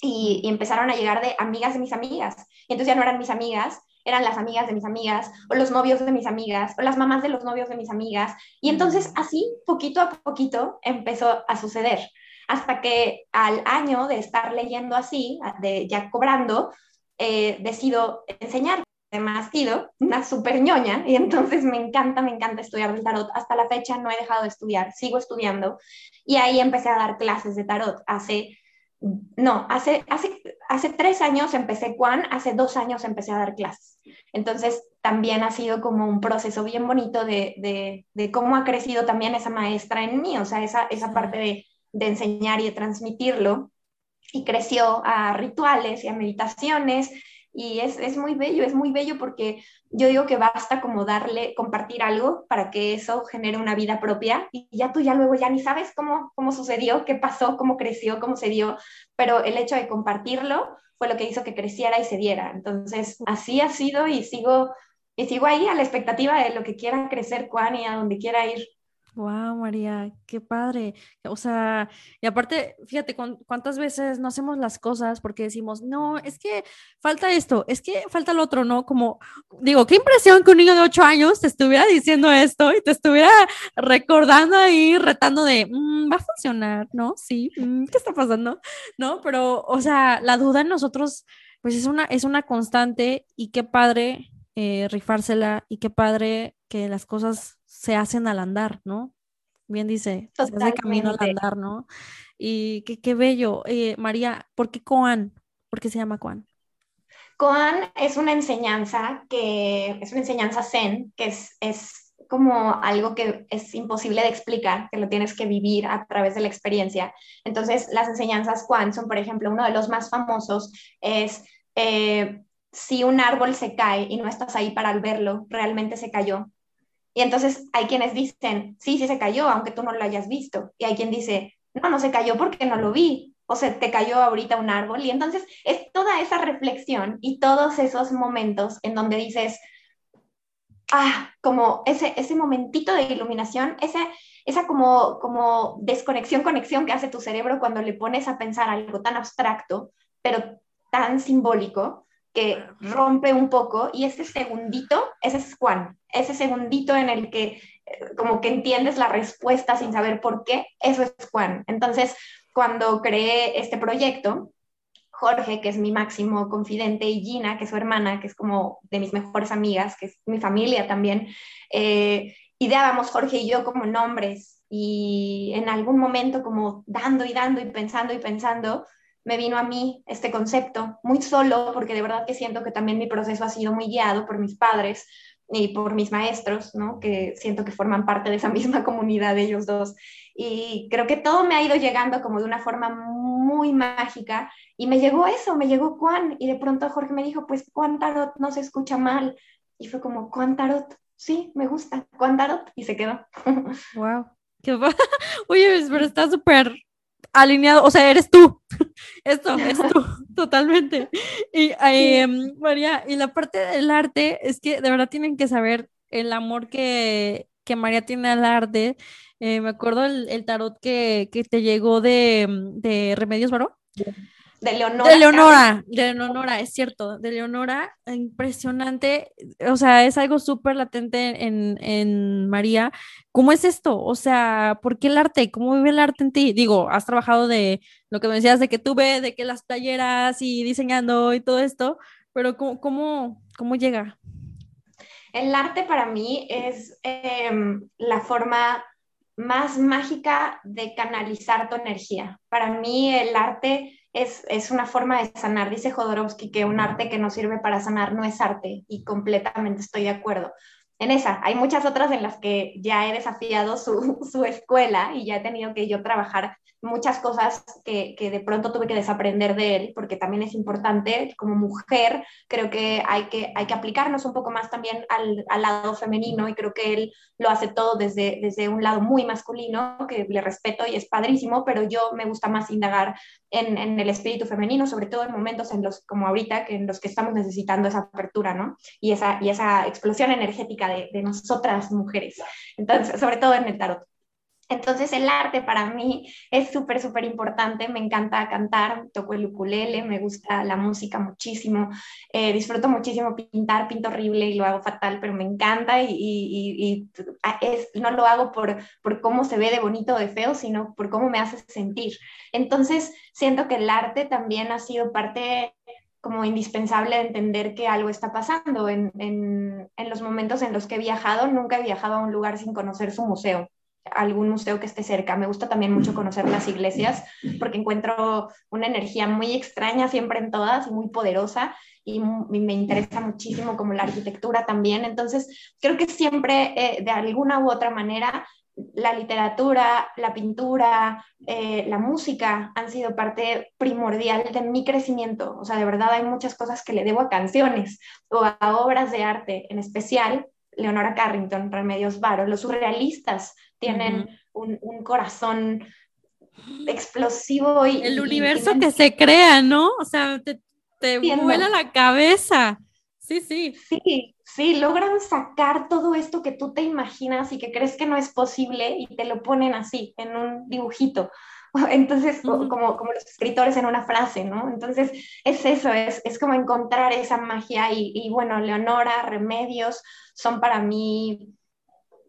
y, y, empezaron a llegar de amigas de mis amigas. Y entonces ya no eran mis amigas, eran las amigas de mis amigas, o los novios de mis amigas, o las mamás de los novios de mis amigas. Y entonces así, poquito a poquito, empezó a suceder hasta que al año de estar leyendo así, de ya cobrando, eh, decido enseñar. Además, sido una súper ñoña y entonces me encanta, me encanta estudiar el tarot. Hasta la fecha no he dejado de estudiar, sigo estudiando y ahí empecé a dar clases de tarot. Hace, no, hace, hace, hace tres años empecé Juan, hace dos años empecé a dar clases. Entonces también ha sido como un proceso bien bonito de, de, de cómo ha crecido también esa maestra en mí, o sea, esa, esa parte de de enseñar y de transmitirlo. Y creció a rituales y a meditaciones. Y es, es, muy bello, es muy bello porque yo digo que basta como darle, compartir algo para que eso genere una vida propia y ya tú ya luego ya ni sabes cómo, cómo sucedió, qué pasó, cómo creció, cómo se dio, pero el hecho de compartirlo fue lo que hizo que creciera y se diera. Entonces, así ha sido y sigo, y sigo ahí a la expectativa de lo que quiera crecer Juan y a donde quiera ir. Wow, María, qué padre. O sea, y aparte, fíjate cuántas veces no hacemos las cosas porque decimos, no, es que falta esto, es que falta lo otro, ¿no? Como, digo, qué impresión que un niño de ocho años te estuviera diciendo esto y te estuviera recordando ahí, retando de, mm, va a funcionar, ¿no? Sí, mm, ¿qué está pasando? ¿No? Pero, o sea, la duda en nosotros, pues es una, es una constante y qué padre eh, rifársela y qué padre que las cosas se hacen al andar, ¿no? Bien dice, se hace camino al andar, ¿no? Y qué, qué bello. Eh, María, ¿por qué Koan? ¿Por qué se llama Koan? Koan es una enseñanza que es una enseñanza zen, que es, es como algo que es imposible de explicar, que lo tienes que vivir a través de la experiencia. Entonces, las enseñanzas Koan son, por ejemplo, uno de los más famosos es eh, si un árbol se cae y no estás ahí para verlo, realmente se cayó. Y entonces hay quienes dicen, sí, sí se cayó, aunque tú no lo hayas visto. Y hay quien dice, no, no se cayó porque no lo vi. O se te cayó ahorita un árbol. Y entonces es toda esa reflexión y todos esos momentos en donde dices, ah, como ese, ese momentito de iluminación, ese, esa como, como desconexión, conexión que hace tu cerebro cuando le pones a pensar algo tan abstracto, pero tan simbólico, que rompe un poco y ese segundito, ese es Juan, ese segundito en el que eh, como que entiendes la respuesta sin saber por qué, eso es Juan. Entonces, cuando creé este proyecto, Jorge, que es mi máximo confidente, y Gina, que es su hermana, que es como de mis mejores amigas, que es mi familia también, eh, ideábamos Jorge y yo como nombres y en algún momento como dando y dando y pensando y pensando, me vino a mí este concepto, muy solo, porque de verdad que siento que también mi proceso ha sido muy guiado por mis padres y por mis maestros, ¿no? que siento que forman parte de esa [LAUGHS] misma comunidad de ellos dos. Y creo que todo me ha ido llegando como de una forma muy mágica y me llegó eso, me llegó Juan y de pronto Jorge me dijo, pues Juan Tarot no se escucha mal y fue como Juan Tarot, sí, me gusta, Juan Tarot y se quedó. [LAUGHS] Wow. [LAUGHS] Oye, pero está súper alineado, o sea, eres tú. [LAUGHS] Esto es tú, [LAUGHS] totalmente. Y em, María, y la parte del arte es que de verdad tienen que saber el amor que, que María tiene al arte. Eh, me acuerdo el, tarot que, que, te llegó de, de Remedios Baró. De Leonora. De Leonora, de Leonora, es cierto, de Leonora, impresionante, o sea, es algo súper latente en, en, María. ¿Cómo es esto? O sea, ¿por qué el arte? ¿Cómo vive el arte en ti? Digo, has trabajado de lo que me decías de que tuve, de que las playeras y diseñando y todo esto, pero ¿cómo, cómo, cómo llega? El arte para mí es em, la forma más mágica de canalizar tu energía. Para mí el arte es, es, una forma de sanar. Dice Jodorowsky que un arte que no sirve para sanar no es arte y completamente estoy de acuerdo en esa. Hay muchas otras en las que ya he desafiado su, [LAUGHS] su escuela y ya he tenido que yo trabajar muchas cosas que, que, de pronto tuve que desaprender de él, porque también es importante, como mujer, creo que hay que, hay que aplicarnos un poco más también al, al, lado femenino y creo que él lo hace todo desde, desde un lado muy masculino, que le respeto y es padrísimo, pero yo me gusta más indagar en, en el espíritu femenino, sobre todo en momentos en los, como ahorita, que en los que estamos necesitando esa apertura, ¿no? Y esa, y esa explosión energética de, de nosotras mujeres. Entonces, sobre todo en el tarot. Entonces el arte para mí es súper, súper importante. Me encanta cantar, toco el ukulele, me gusta la música muchísimo, eh, disfruto muchísimo pintar, pinto horrible y lo hago fatal, pero me encanta y, y, es, no lo hago por, por cómo se ve de bonito o de feo, sino por cómo me hace sentir. Entonces siento que el arte también ha sido parte como indispensable de entender que algo está pasando. En, en, en los momentos en los que he viajado, nunca he viajado a un lugar sin conocer su museo algún museo que esté cerca. Me gusta también mucho conocer las iglesias porque encuentro una energía muy extraña siempre en todas muy poderosa y, me interesa muchísimo como la arquitectura también. Entonces, creo que siempre eh, de alguna u otra manera la literatura, la pintura, eh, la música han sido parte primordial de mi crecimiento. O sea, de verdad hay muchas cosas que le debo a canciones o a obras de arte, en especial Leonora Carrington, Remedios Varo, los surrealistas tienen un, un, corazón explosivo y... El universo que se crea, ¿no? O sea, te, te vuela la cabeza. Sí, sí. Sí, sí, logran sacar todo esto que tú te imaginas y que crees que no es posible y te lo ponen así, en un dibujito. [LAUGHS] Entonces, como, como los escritores en una frase, ¿no? Entonces, es eso, es, es como encontrar esa magia y, y, bueno, Leonora, Remedios, son para mí,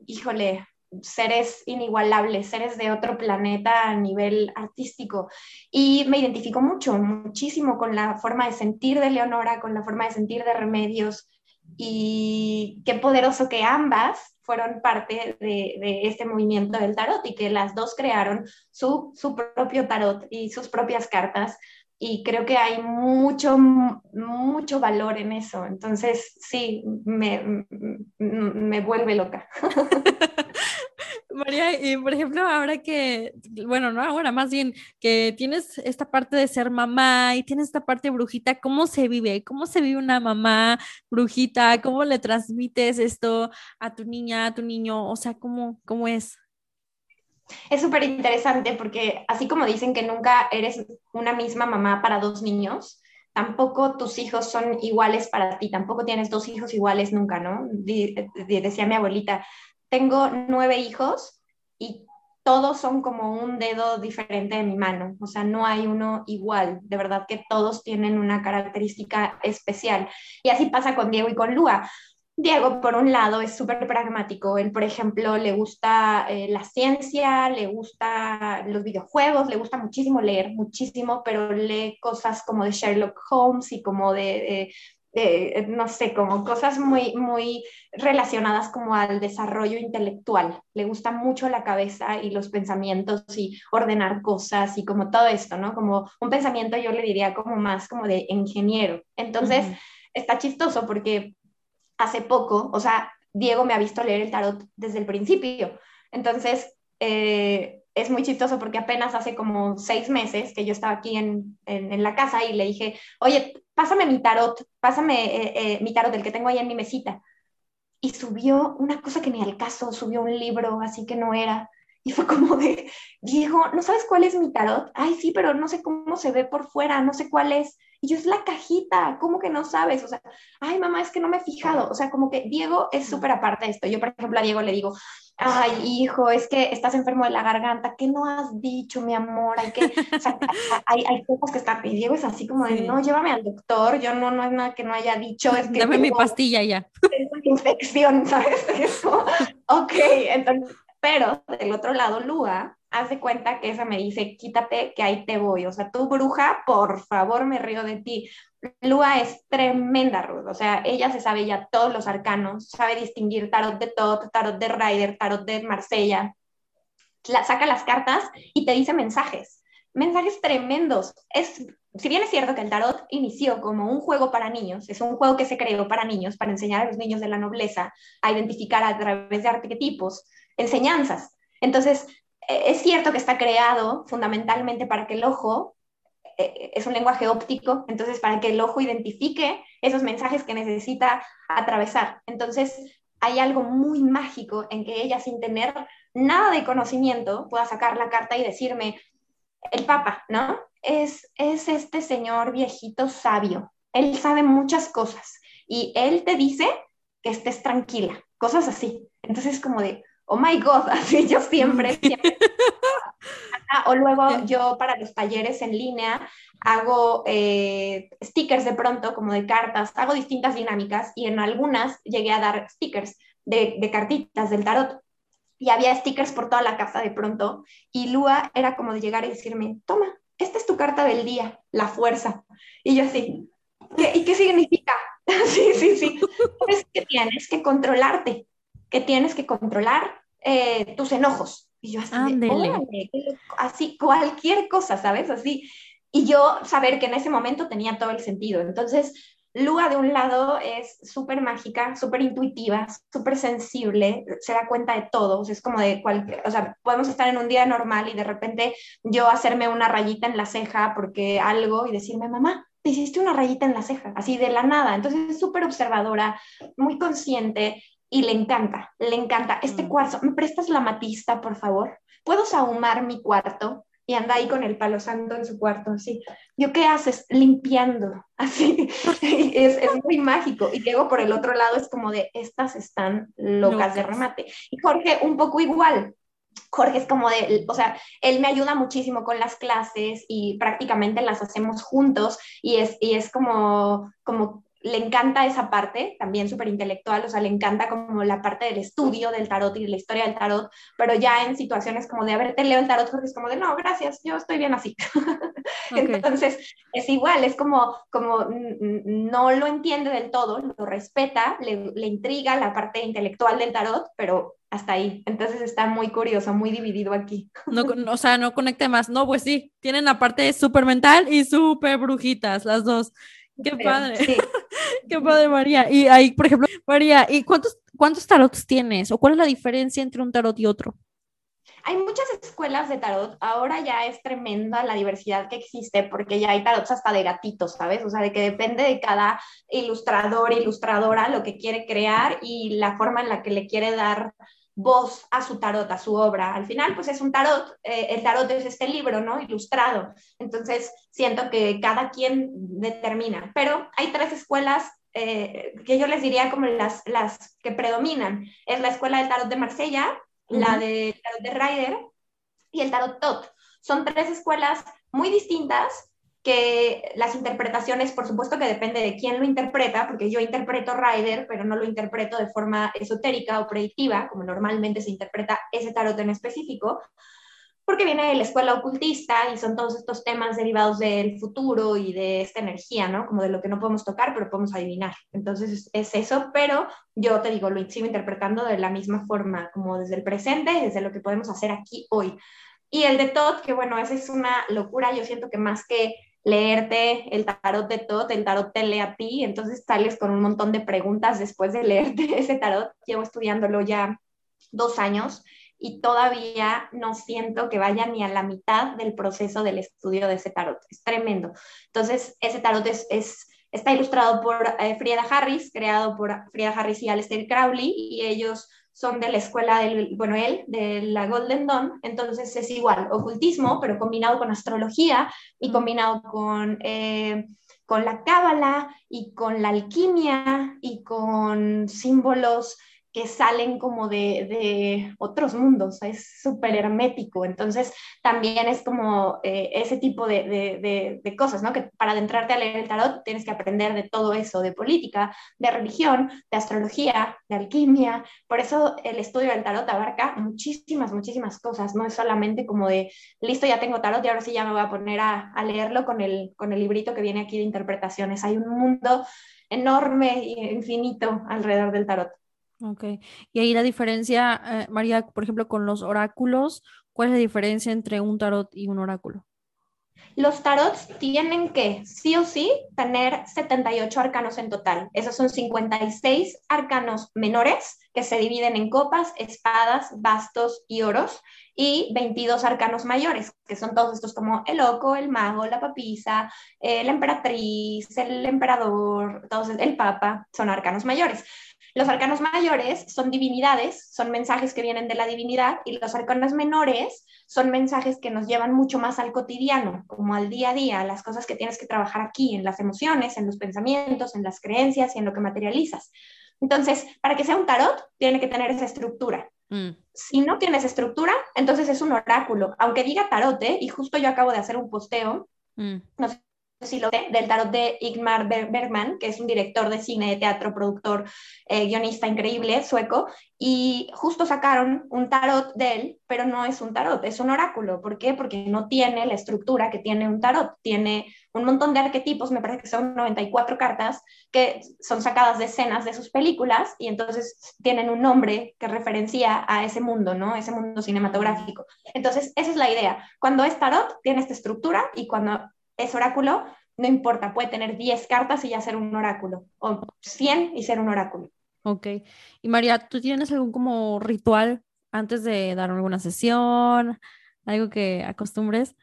híjole, seres inigualables, seres de otro planeta a nivel artístico. Y me identifico mucho, muchísimo con la forma de sentir de Leonora, con la forma de sentir de Remedios. Y qué poderoso que ambas fueron parte de, este movimiento del tarot y que las dos crearon su, su propio tarot y sus propias cartas y creo que hay mucho, mucho valor en eso. Entonces, sí, me, me vuelve loca. [LAUGHS] María, y por ejemplo, ahora que, bueno, no ahora, más bien que tienes esta parte de ser mamá y tienes esta parte brujita, ¿cómo se vive? ¿Cómo se vive una mamá brujita? ¿Cómo le transmites esto a tu niña, a tu niño? O sea, ¿cómo, cómo es? Es súper interesante porque así como dicen que nunca eres una misma mamá para dos niños, tampoco tus hijos son iguales para ti, tampoco tienes dos hijos iguales nunca, ¿no? decía mi abuelita, tengo nueve hijos y todos son como un dedo diferente de mi mano, o sea, no hay uno igual, de verdad que todos tienen una característica especial. Y así pasa con Diego y con Lua. Diego, por un lado, es súper pragmático. Él, por ejemplo, le gusta eh, la ciencia, le gusta los videojuegos, le gusta muchísimo leer, muchísimo, pero lee cosas como de Sherlock Holmes y como de, no sé, como cosas muy, muy relacionadas como al desarrollo intelectual. Le gusta mucho la cabeza y los pensamientos y ordenar cosas y como todo esto, ¿no? Como un pensamiento yo le diría como más como de ingeniero. Entonces, está chistoso porque hace poco, o sea, Diego me ha visto leer el tarot desde el principio. Entonces, eh, es muy chistoso porque apenas hace como seis meses que yo estaba aquí en, en, la casa y le dije, oye, pásame mi tarot, pásame eh, eh, mi tarot, el que tengo ahí en mi mesita. Y subió una cosa que ni al caso, subió un libro, así que no era. Y fue como de, Diego, ¿no sabes cuál es mi tarot? Ay, sí, pero no sé cómo se ve por fuera, no sé cuál es. Y yo es la cajita, ¿cómo que no sabes? O sea, ay, mamá, es que no me he fijado. O sea, como que Diego es súper aparte de esto. Yo, por ejemplo, a Diego le digo, ay, hijo, es que estás enfermo de la garganta, ¿qué no has dicho, mi amor? Hay que, o sea, [LAUGHS] hay, hay cosas que están, y Diego es así como de, no, llévame al doctor, yo no, no es nada que no haya dicho, es que... Dame mi pastilla ya. Tengo infección, [LAUGHS] ¿sabes? Eso. ok, entonces, pero del otro lado, Lua haz de cuenta que esa me dice, quítate que ahí te voy. O sea, tú bruja, por favor, me río de ti. Lua es tremenda, Ruth. O sea, ella se sabe ya todos los arcanos, sabe distinguir tarot de Tot, tarot de Rider, tarot de Marsella. La, saca las cartas y te dice mensajes. Mensajes tremendos. Es, si bien es cierto que el tarot inició como un juego para niños, es un juego que se creó para niños, para enseñar a los niños de la nobleza a identificar a través de arquetipos, enseñanzas. Entonces, eh, es cierto que está creado fundamentalmente para que el ojo, es un lenguaje óptico, entonces para que el ojo identifique esos mensajes que necesita atravesar. Entonces hay algo muy mágico en que ella sin tener nada de conocimiento pueda sacar la carta y decirme, el Papa, ¿no? Es, es este señor viejito sabio. Él sabe muchas cosas y él te dice que estés tranquila, cosas así. Entonces como de, oh my God, [LAUGHS] así yo siempre, [LAUGHS] siempre. o luego yo para los talleres en línea hago eh, stickers de pronto, como de cartas, hago distintas dinámicas y en algunas llegué a dar stickers de, de cartitas del tarot. Y había stickers por toda la casa de pronto. Y Lua era como de llegar y decirme, toma, esta es tu carta del día, la fuerza. Y yo así, ¿y qué significa? [LAUGHS] sí, sí, sí. Es que tienes que controlarte, que tienes que controlar eh, tus enojos. Y yo así, así, cualquier cosa, ¿sabes? Así. Y yo saber que en ese momento tenía todo el sentido. Entonces, Lua de un lado es súper mágica, súper intuitiva, súper sensible, se da cuenta de todo, es como de cualquier, o sea, podemos estar en un día normal y de repente yo hacerme una rayita en la ceja porque algo y decirme, mamá, te hiciste una rayita en la ceja, así de la nada. Entonces es súper observadora, muy consciente y le encanta, le encanta. Este mm. cuarzo, ¿me prestas la matista, por favor? ¿Puedo sahumar mi cuarto? Y anda ahí con el palo santo en su cuarto, así. ¿Yo qué haces? Limpiando, [LAUGHS] así. es, es, muy mágico. Y luego por el otro lado es como de, estas están locas de remate. Y Jorge, un poco igual. Jorge es como de, o sea, él me ayuda muchísimo con las clases y prácticamente las hacemos juntos y es, y es como, como le encanta esa parte, también súper intelectual, o sea, le encanta como la parte del estudio del tarot y de la historia del tarot, pero ya en situaciones como de, a ver, te leo el tarot, porque es como de, no, gracias, yo estoy bien así. [LAUGHS] Entonces, es igual, es como, como no lo entiende del todo, lo respeta, le, le intriga la parte intelectual del tarot, pero hasta ahí. Entonces está muy curioso, muy dividido aquí. No, o sea, no conecte más. No, pues sí, tienen la parte súper mental y súper brujitas, las dos. Qué padre. Qué padre, María. Y ahí, por ejemplo, María, ¿y cuántos, cuántos tarots tienes? ¿O cuál es la diferencia entre un tarot y otro? Hay muchas escuelas de tarot. Ahora ya es tremenda la diversidad que existe porque ya hay tarots hasta de gatitos, ¿sabes? O sea, de que depende de cada ilustrador, ilustradora, lo que quiere crear y la forma en la que le quiere dar voz a su tarot, a su obra. Al final, pues es un tarot, eh, el tarot es este libro, ¿no? Ilustrado. Entonces, siento que cada quien determina, pero hay tres escuelas eh, que yo les diría como las, las que predominan. Es la escuela del tarot de Marsella, la del tarot de Ryder y el tarot Tot. Son tres escuelas muy distintas que las interpretaciones, por supuesto que depende de quién lo interpreta, porque yo interpreto Rider, pero no lo interpreto de forma esotérica o predictiva, como normalmente se interpreta ese tarot en específico, porque viene de la escuela ocultista y son todos estos temas derivados del futuro y de esta energía, ¿no? Como de lo que no podemos tocar, pero podemos adivinar. Entonces es, eso, pero yo te digo, lo sigo interpretando de la misma forma, como desde el presente, desde lo que podemos hacer aquí hoy. Y el de Todd, que bueno, esa es una locura, yo siento que más que leerte el tarot de Todd, el tarot te lee a ti, entonces sales con un montón de preguntas después de [LAUGHS] leerte ese tarot. Llevo estudiándolo ya dos años y todavía no siento que vaya ni a la mitad del proceso del estudio de ese tarot. Es tremendo. Entonces, ese tarot es, está ilustrado por eh, Frieda Harris, creado por Frieda Harris y Aleister Crowley, y ellos son de la escuela del, bueno, él, de la Golden Dawn, entonces es igual, ocultismo, pero combinado con astrología y combinado con, eh, con la cábala y con la alquimia y con símbolos que salen como de, otros mundos, es súper hermético, entonces también es como eh, ese tipo de, cosas, ¿no? Que para adentrarte a leer el tarot tienes que aprender de todo eso, de política, de religión, de astrología, de alquimia, por eso el estudio del tarot abarca muchísimas, muchísimas cosas, no es solamente como de, listo, ya tengo tarot y ahora sí ya me voy a poner a, a leerlo con el, con el librito que viene aquí de interpretaciones, hay un mundo enorme e infinito alrededor del tarot. Ok. Y ahí la diferencia, eh, María, por ejemplo, con los oráculos, ¿cuál es la diferencia entre un tarot y un oráculo? Los tarots tienen que, sí o sí, tener 78 arcanos en total. Esos son 56 arcanos menores que se dividen en copas, espadas, bastos y oros, y 22 arcanos mayores, que son todos estos como el loco, el mago, la papisa, la emperatriz, el emperador, todos, el papa, son arcanos mayores. Los arcanos mayores son divinidades, son mensajes que vienen de la divinidad y los arcanos menores son mensajes que nos llevan mucho más al cotidiano, como al día a día, las cosas que tienes que trabajar aquí, en las emociones, en los pensamientos, en las creencias y en lo que materializas. Entonces, para que sea un tarot, tiene que tener esa estructura. Mm. Si no tienes estructura, entonces es un oráculo. Aunque diga tarot, ¿eh? y justo yo acabo de hacer un posteo, mm. no sé del tarot de Igmar Bergman, que es un director de cine, de teatro, productor, eh, guionista increíble, sueco, y justo sacaron un tarot de él, pero no es un tarot, es un oráculo. ¿Por qué? Porque no tiene la estructura que tiene un tarot, tiene un montón de arquetipos, me parece que son 94 cartas, que son sacadas de escenas de sus películas y entonces tienen un nombre que referencia a ese mundo, ¿no? Ese mundo cinematográfico. Entonces, esa es la idea. Cuando es tarot, tiene esta estructura y cuando es oráculo, no importa, puede tener 10 cartas y ya ser un oráculo, o 100 y ser un oráculo. Ok. Y María, ¿tú tienes algún como ritual antes de dar alguna sesión? ¿Algo que acostumbres?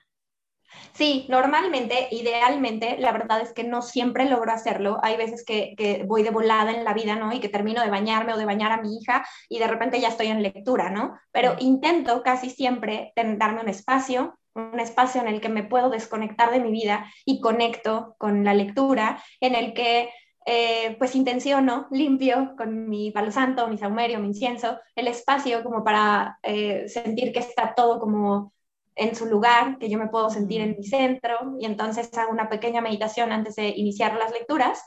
Sí, normalmente, idealmente, la verdad es que no siempre logro hacerlo. Hay veces que, que, voy de volada en la vida, ¿no? Y que termino de bañarme o de bañar a mi hija y de repente ya estoy en lectura, ¿no? Pero intento casi siempre darme un espacio, un espacio en el que me puedo desconectar de mi vida y conecto con la lectura, en el que eh, pues intenciono, limpio con mi palo santo, mi saumerio, mi incienso, el espacio como para eh, sentir que está todo como en su lugar, que yo me puedo sentir en mi centro y entonces hago una pequeña meditación antes de iniciar las lecturas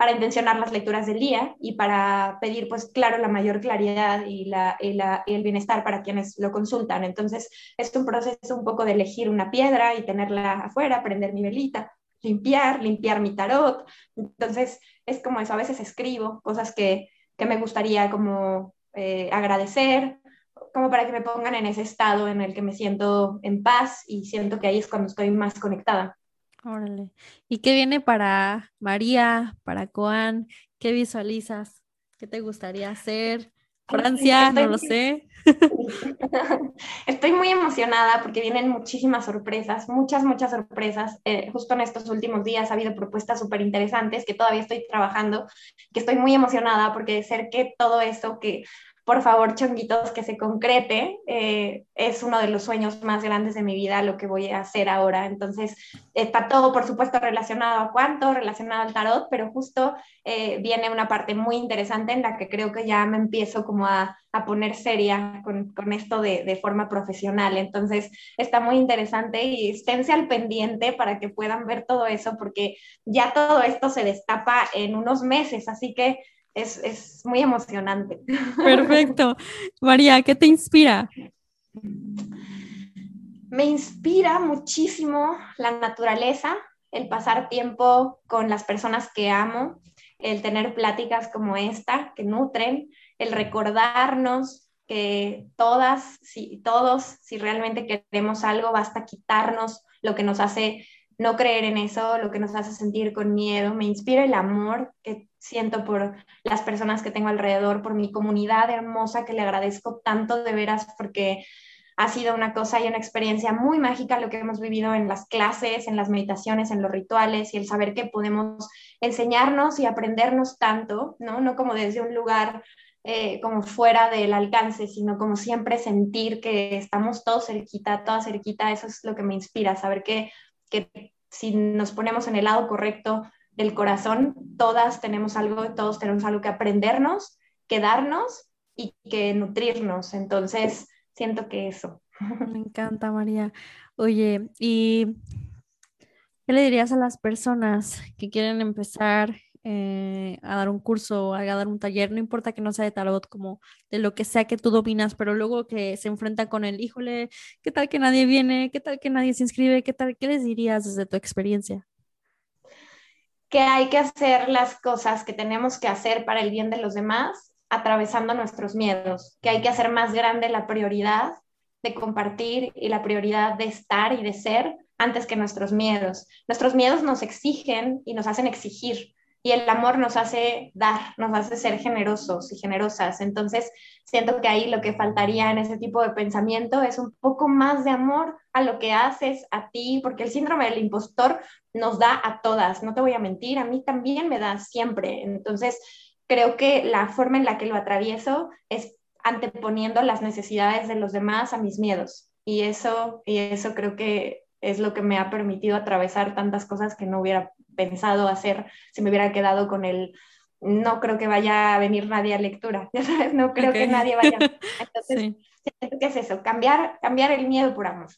para intencionar las lecturas del día y para pedir, pues claro, la mayor claridad y, la, y, la, el bienestar para quienes lo consultan. Entonces, es un proceso un poco de elegir una piedra y tenerla afuera, prender mi velita, limpiar, limpiar mi tarot. Entonces, es como eso, a veces escribo cosas que, que me gustaría como eh, agradecer, como para que me pongan en ese estado en el que me siento en paz y siento que ahí es cuando estoy más conectada. Órale. ¿Y qué viene para María, para Coan? ¿Qué visualizas? ¿Qué te gustaría hacer? Francia, no lo sé. [LAUGHS] Estoy muy emocionada porque vienen muchísimas sorpresas, muchas, muchas sorpresas. Eh, justo en estos últimos días ha habido propuestas súper interesantes que todavía estoy trabajando, que estoy muy emocionada porque de ser que todo eso que por favor, chonguitos, que se concrete. Eh, es uno de los sueños más grandes de mi vida, lo que voy a hacer ahora. Entonces, está todo, por supuesto, relacionado a cuánto, relacionado al tarot, pero justo eh, viene una parte muy interesante en la que creo que ya me empiezo como a, a poner seria con, con esto de, de, forma profesional. Entonces, está muy interesante y esténse al pendiente para que puedan ver todo eso, porque ya todo esto se destapa en unos meses, así que es, es muy emocionante. Perfecto. María, ¿qué te inspira? Me inspira muchísimo la naturaleza, el pasar tiempo con las personas que amo, el tener pláticas como esta que nutren, el recordarnos que todas, si, todos, si realmente queremos algo, basta quitarnos lo que nos hace no creer en eso, lo que nos hace sentir con miedo. Me inspira el amor que siento por las personas que tengo alrededor, por mi comunidad hermosa que le agradezco tanto de veras porque ha sido una cosa y una experiencia muy mágica lo que hemos vivido en las clases, en las meditaciones, en los rituales y el saber que podemos enseñarnos y aprendernos tanto, ¿no? No como desde un lugar eh, como fuera del alcance, sino como siempre sentir que estamos todos cerquita, toda cerquita, eso es lo que me inspira, saber que que si nos ponemos en el lado correcto del corazón, todas tenemos algo, todos tenemos algo que aprendernos, que darnos y que nutrirnos. Entonces, siento que eso. Me encanta, María. Oye, ¿y qué le dirías a las personas que quieren empezar eh, a dar un curso, a dar un taller, no importa que no sea de tarot, como de lo que sea que tú dominas, pero luego que se enfrenta con el, híjole, ¿qué tal que nadie viene? ¿Qué tal que nadie se inscribe? ¿Qué tal? ¿Qué les dirías desde tu experiencia? Que hay que hacer las cosas que tenemos que hacer para el bien de los demás, atravesando nuestros miedos, que hay que hacer más grande la prioridad de compartir y la prioridad de estar y de ser antes que nuestros miedos. Nuestros miedos nos exigen y nos hacen exigir y el amor nos hace dar, nos hace ser generosos y generosas. Entonces, siento que ahí lo que faltaría en ese tipo de pensamiento es un poco más de amor a lo que haces, a ti, porque el síndrome del impostor nos da a todas, no te voy a mentir, a mí también me da siempre. Entonces, creo que la forma en la que lo atravieso es anteponiendo las necesidades de los demás a mis miedos. Y eso, y eso creo que es lo que me ha permitido atravesar tantas cosas que no hubiera pensado hacer si me hubiera quedado con el no creo que vaya a venir nadie a lectura, [LAUGHS] ya sabes, no creo que nadie vaya. [LAUGHS] Entonces, ¿qué es eso? Cambiar, cambiar el miedo por amor.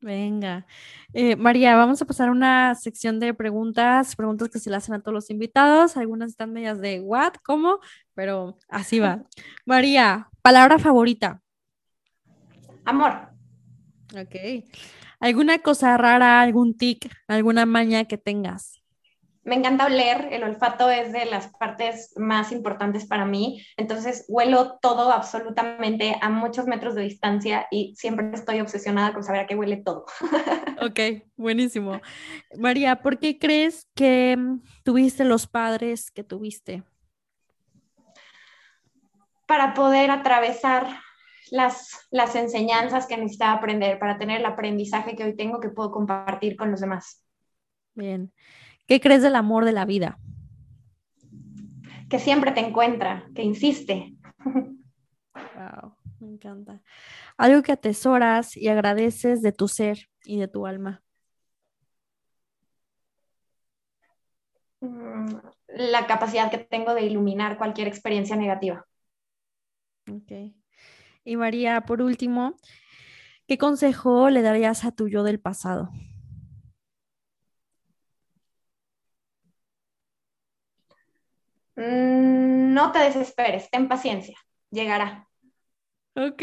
Venga. Eh, María, vamos a pasar a una sección de preguntas, preguntas que se le hacen a todos los invitados. Algunas están medias de what, cómo, pero así va. María, palabra favorita. Amor. Ok. ¿Alguna cosa rara, algún tic, alguna maña que tengas? Me encanta oler, el olfato es de las partes más importantes para mí, entonces huelo todo absolutamente a muchos metros de distancia y siempre estoy obsesionada con saber a qué huele todo. [LAUGHS] Ok, buenísimo. María, ¿por qué crees que mm, tuviste los padres que tuviste? Para poder atravesar las, las enseñanzas que necesitaba aprender, para tener el aprendizaje que hoy tengo que puedo compartir con los demás. Bien. ¿Qué crees del amor de la vida? Que siempre te encuentra, que insiste. Wow, me encanta. Algo que atesoras y agradeces de tu ser y de tu alma. Mm, la capacidad que tengo de iluminar cualquier experiencia negativa. Ok. Y María, por último, ¿qué consejo le darías a tu yo del pasado? Mm, no te desesperes, ten paciencia, llegará. Ok,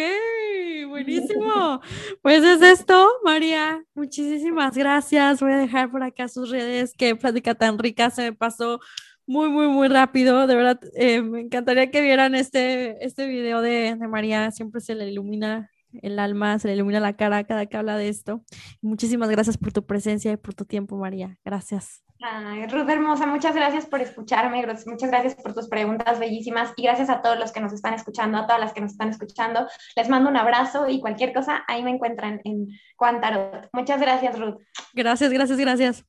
buenísimo. Pues es esto, María. Muchísimas gracias. Voy a dejar por acá sus redes. Qué plática tan rica. Se me pasó muy, muy, muy rápido. De verdad, eh, me encantaría que vieran este, este video de, de María. Siempre se le ilumina el alma, se le ilumina la cara cada que habla de esto. Muchísimas gracias por tu presencia y por tu tiempo, María. Gracias. Ay, Ruth hermosa, muchas gracias por escucharme, muchas gracias por tus preguntas bellísimas y gracias a todos los que nos están escuchando, a todas las que nos están escuchando. Les mando un abrazo y cualquier cosa, ahí me encuentran en Cuantarot. Muchas gracias, Ruth. Gracias, gracias, gracias.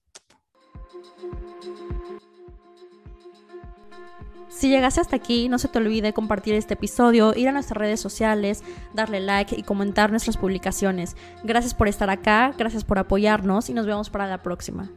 Si llegaste hasta aquí, no se te olvide compartir este episodio, ir a nuestras redes sociales, darle like y comentar nuestras publicaciones. Gracias por estar acá, gracias por apoyarnos y nos vemos para la próxima.